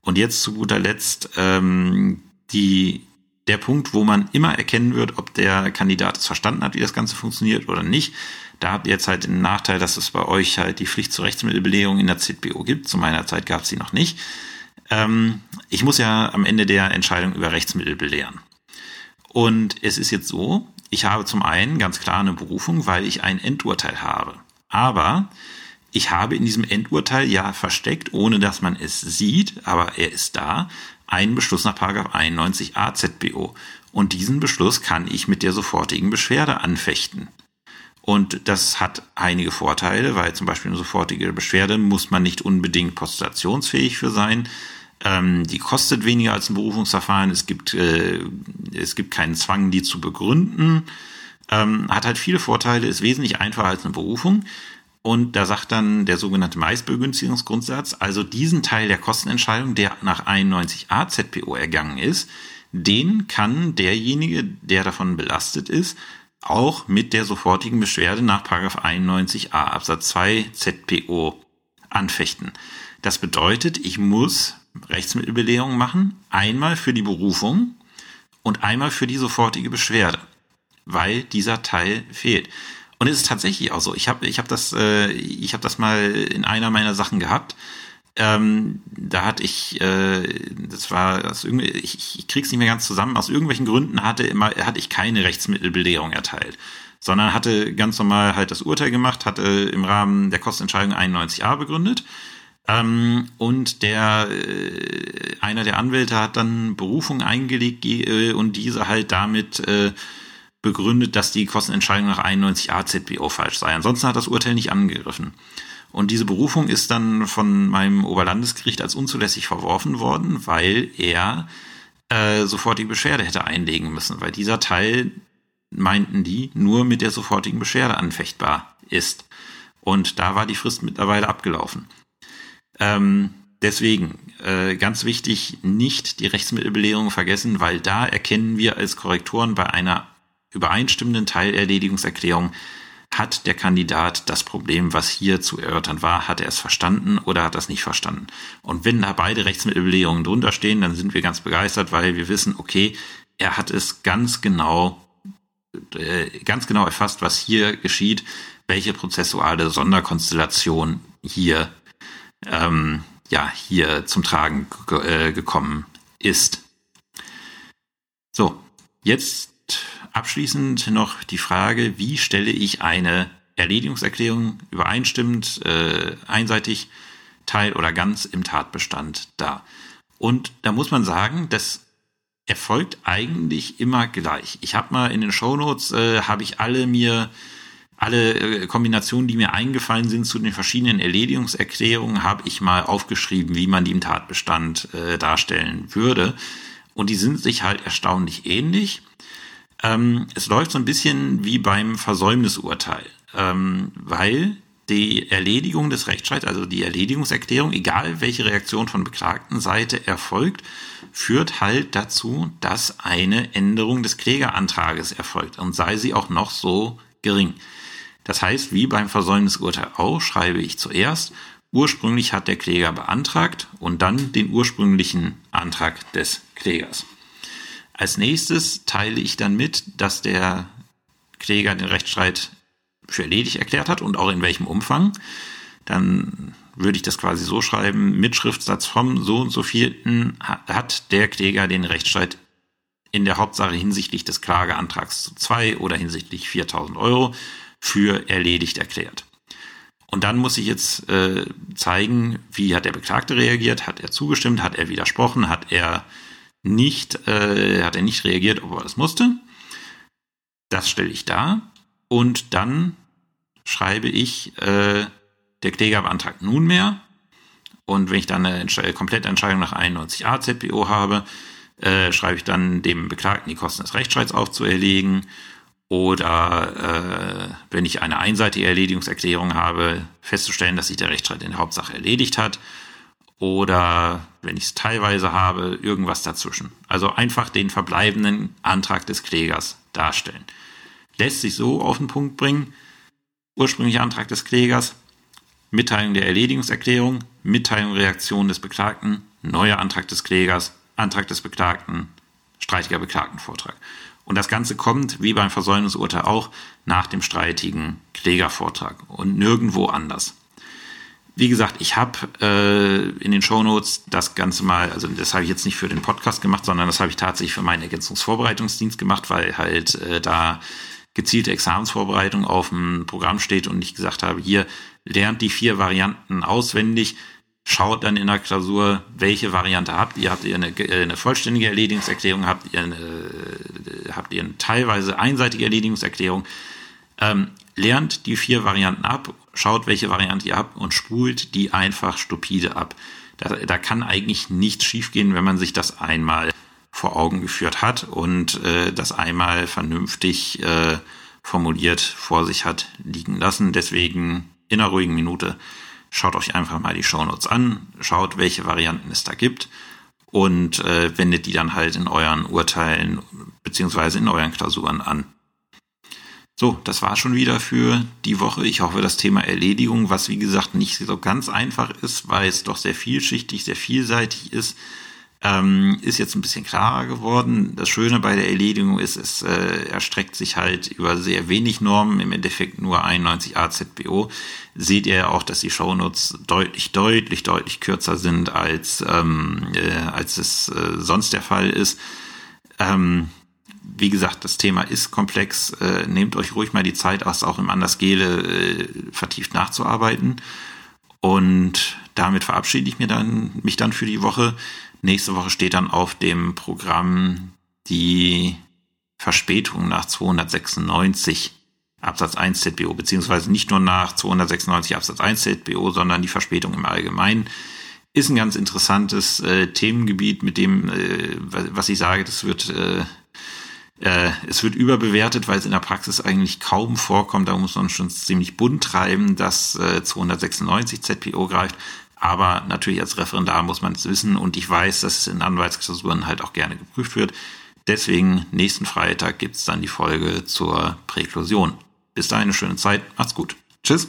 Speaker 1: Und jetzt zu guter Letzt ähm, die, der Punkt, wo man immer erkennen wird, ob der Kandidat es verstanden hat, wie das Ganze funktioniert oder nicht. Da habt ihr jetzt halt den Nachteil, dass es bei euch halt die Pflicht zur Rechtsmittelbelehrung in der ZBO gibt. Zu meiner Zeit gab es sie noch nicht. Ähm, ich muss ja am Ende der Entscheidung über Rechtsmittel belehren. Und es ist jetzt so, ich habe zum einen ganz klar eine Berufung, weil ich ein Endurteil habe. Aber ich habe in diesem Endurteil ja versteckt, ohne dass man es sieht, aber er ist da, einen Beschluss nach 91 AZBO. Und diesen Beschluss kann ich mit der sofortigen Beschwerde anfechten. Und das hat einige Vorteile, weil zum Beispiel eine sofortige Beschwerde muss man nicht unbedingt postulationsfähig für sein. Ähm, die kostet weniger als ein Berufungsverfahren. Es gibt, äh, es gibt keinen Zwang, die zu begründen. Ähm, hat halt viele Vorteile, ist wesentlich einfacher als eine Berufung. Und da sagt dann der sogenannte Meistbegünstigungsgrundsatz, also diesen Teil der Kostenentscheidung, der nach 91a ZPO ergangen ist, den kann derjenige, der davon belastet ist, auch mit der sofortigen Beschwerde nach 91a Absatz 2 ZPO anfechten. Das bedeutet, ich muss Rechtsmittelbelehrung machen, einmal für die Berufung und einmal für die sofortige Beschwerde, weil dieser Teil fehlt. Und es ist tatsächlich auch so. Ich habe ich hab das, äh, hab das mal in einer meiner Sachen gehabt. Ähm, da hatte ich, äh, das war, das irgendwie, ich, ich krieg's nicht mehr ganz zusammen. Aus irgendwelchen Gründen hatte immer, hatte ich keine Rechtsmittelbelehrung erteilt, sondern hatte ganz normal halt das Urteil gemacht, hatte im Rahmen der Kostenentscheidung 91a begründet. Ähm, und der äh, einer der Anwälte hat dann Berufung eingelegt äh, und diese halt damit äh, begründet, dass die Kostenentscheidung nach 91a ZBO falsch sei. Ansonsten hat das Urteil nicht angegriffen. Und diese Berufung ist dann von meinem Oberlandesgericht als unzulässig verworfen worden, weil er äh, sofortige Beschwerde hätte einlegen müssen, weil dieser Teil, meinten die, nur mit der sofortigen Beschwerde anfechtbar ist. Und da war die Frist mittlerweile abgelaufen. Ähm, deswegen, äh, ganz wichtig, nicht die Rechtsmittelbelehrung vergessen, weil da erkennen wir als Korrektoren bei einer übereinstimmenden Teilerledigungserklärung, hat der Kandidat das Problem, was hier zu erörtern war, hat er es verstanden oder hat er es nicht verstanden? Und wenn da beide Rechtsmittelbelehrungen drunter stehen, dann sind wir ganz begeistert, weil wir wissen, okay, er hat es ganz genau, äh, ganz genau erfasst, was hier geschieht, welche prozessuale Sonderkonstellation hier, ähm, ja, hier zum Tragen äh, gekommen ist. So, jetzt abschließend noch die Frage, wie stelle ich eine Erledigungserklärung übereinstimmend, äh, einseitig, teil oder ganz im Tatbestand dar? Und da muss man sagen, das erfolgt eigentlich immer gleich. Ich habe mal in den Shownotes, äh, habe ich alle mir alle äh, Kombinationen, die mir eingefallen sind zu den verschiedenen Erledigungserklärungen, habe ich mal aufgeschrieben, wie man die im Tatbestand äh, darstellen würde. Und die sind sich halt erstaunlich ähnlich. Ähm, es läuft so ein bisschen wie beim Versäumnisurteil, ähm, weil die Erledigung des Rechtsstreits, also die Erledigungserklärung, egal welche Reaktion von beklagten Seite erfolgt, führt halt dazu, dass eine Änderung des Klägerantrages erfolgt und sei sie auch noch so gering. Das heißt, wie beim Versäumnisurteil auch, schreibe ich zuerst, ursprünglich hat der Kläger beantragt und dann den ursprünglichen Antrag des Klägers. Als nächstes teile ich dann mit, dass der Kläger den Rechtsstreit für erledigt erklärt hat und auch in welchem Umfang. Dann würde ich das quasi so schreiben, mit Schriftsatz vom so und so vierten hat der Kläger den Rechtsstreit in der Hauptsache hinsichtlich des Klageantrags zu zwei oder hinsichtlich 4000 Euro für erledigt erklärt. Und dann muss ich jetzt äh, zeigen, wie hat der Beklagte reagiert, hat er zugestimmt, hat er widersprochen, hat er nicht, äh, hat er nicht reagiert, ob er das musste. Das stelle ich dar. Und dann schreibe ich, äh, der Kläger beantragt nunmehr. Und wenn ich dann eine Entsch komplette Entscheidung nach 91a ZPO habe, äh, schreibe ich dann dem Beklagten die Kosten des Rechtsstreits aufzuerlegen. Oder äh, wenn ich eine einseitige Erledigungserklärung habe, festzustellen, dass sich der Rechtsstreit in der Hauptsache erledigt hat oder wenn ich es teilweise habe, irgendwas dazwischen. Also einfach den verbleibenden Antrag des Klägers darstellen. Lässt sich so auf den Punkt bringen. Ursprünglicher Antrag des Klägers, Mitteilung der Erledigungserklärung, Mitteilung Reaktion des Beklagten, neuer Antrag des Klägers, Antrag des Beklagten, streitiger Beklagtenvortrag. Und das Ganze kommt, wie beim Versäumnisurteil auch, nach dem streitigen Klägervortrag und nirgendwo anders. Wie gesagt, ich habe äh, in den Shownotes das Ganze mal, also das habe ich jetzt nicht für den Podcast gemacht, sondern das habe ich tatsächlich für meinen Ergänzungsvorbereitungsdienst gemacht, weil halt äh, da gezielte Examensvorbereitung auf dem Programm steht und ich gesagt habe, hier lernt die vier Varianten auswendig, schaut dann in der Klausur, welche Variante habt ihr. Habt ihr eine, äh, eine vollständige Erledigungserklärung, habt ihr eine, äh, habt ihr eine teilweise einseitige Erledigungserklärung. Ähm, lernt die vier Varianten ab, schaut, welche Variante ihr habt und spult die einfach stupide ab. Da, da kann eigentlich nichts schiefgehen, wenn man sich das einmal vor Augen geführt hat und äh, das einmal vernünftig äh, formuliert vor sich hat liegen lassen. Deswegen in einer ruhigen Minute schaut euch einfach mal die Shownotes an, schaut, welche Varianten es da gibt und äh, wendet die dann halt in euren Urteilen beziehungsweise in euren Klausuren an. So, das war schon wieder für die Woche. Ich hoffe, das Thema Erledigung, was wie gesagt nicht so ganz einfach ist, weil es doch sehr vielschichtig, sehr vielseitig ist, ähm, ist jetzt ein bisschen klarer geworden. Das Schöne bei der Erledigung ist, es äh, erstreckt sich halt über sehr wenig Normen, im Endeffekt nur 91 AZBO. Seht ihr auch, dass die Shownotes deutlich, deutlich, deutlich kürzer sind, als, ähm, äh, als es äh, sonst der Fall ist. Ähm, wie gesagt, das Thema ist komplex. Äh, nehmt euch ruhig mal die Zeit aus, auch im Andersgele äh, vertieft nachzuarbeiten. Und damit verabschiede ich mir dann, mich dann für die Woche. Nächste Woche steht dann auf dem Programm die Verspätung nach 296 Absatz 1 ZBO, beziehungsweise nicht nur nach 296 Absatz 1 ZBO, sondern die Verspätung im Allgemeinen. Ist ein ganz interessantes äh, Themengebiet, mit dem, äh, was ich sage, das wird, äh, äh, es wird überbewertet, weil es in der Praxis eigentlich kaum vorkommt. Da muss man schon ziemlich bunt treiben, dass äh, 296 ZPO greift. Aber natürlich als Referendar muss man es wissen und ich weiß, dass es in Anwaltsklausuren halt auch gerne geprüft wird. Deswegen nächsten Freitag gibt's dann die Folge zur Präklusion. Bis dahin eine schöne Zeit. Macht's gut. Tschüss.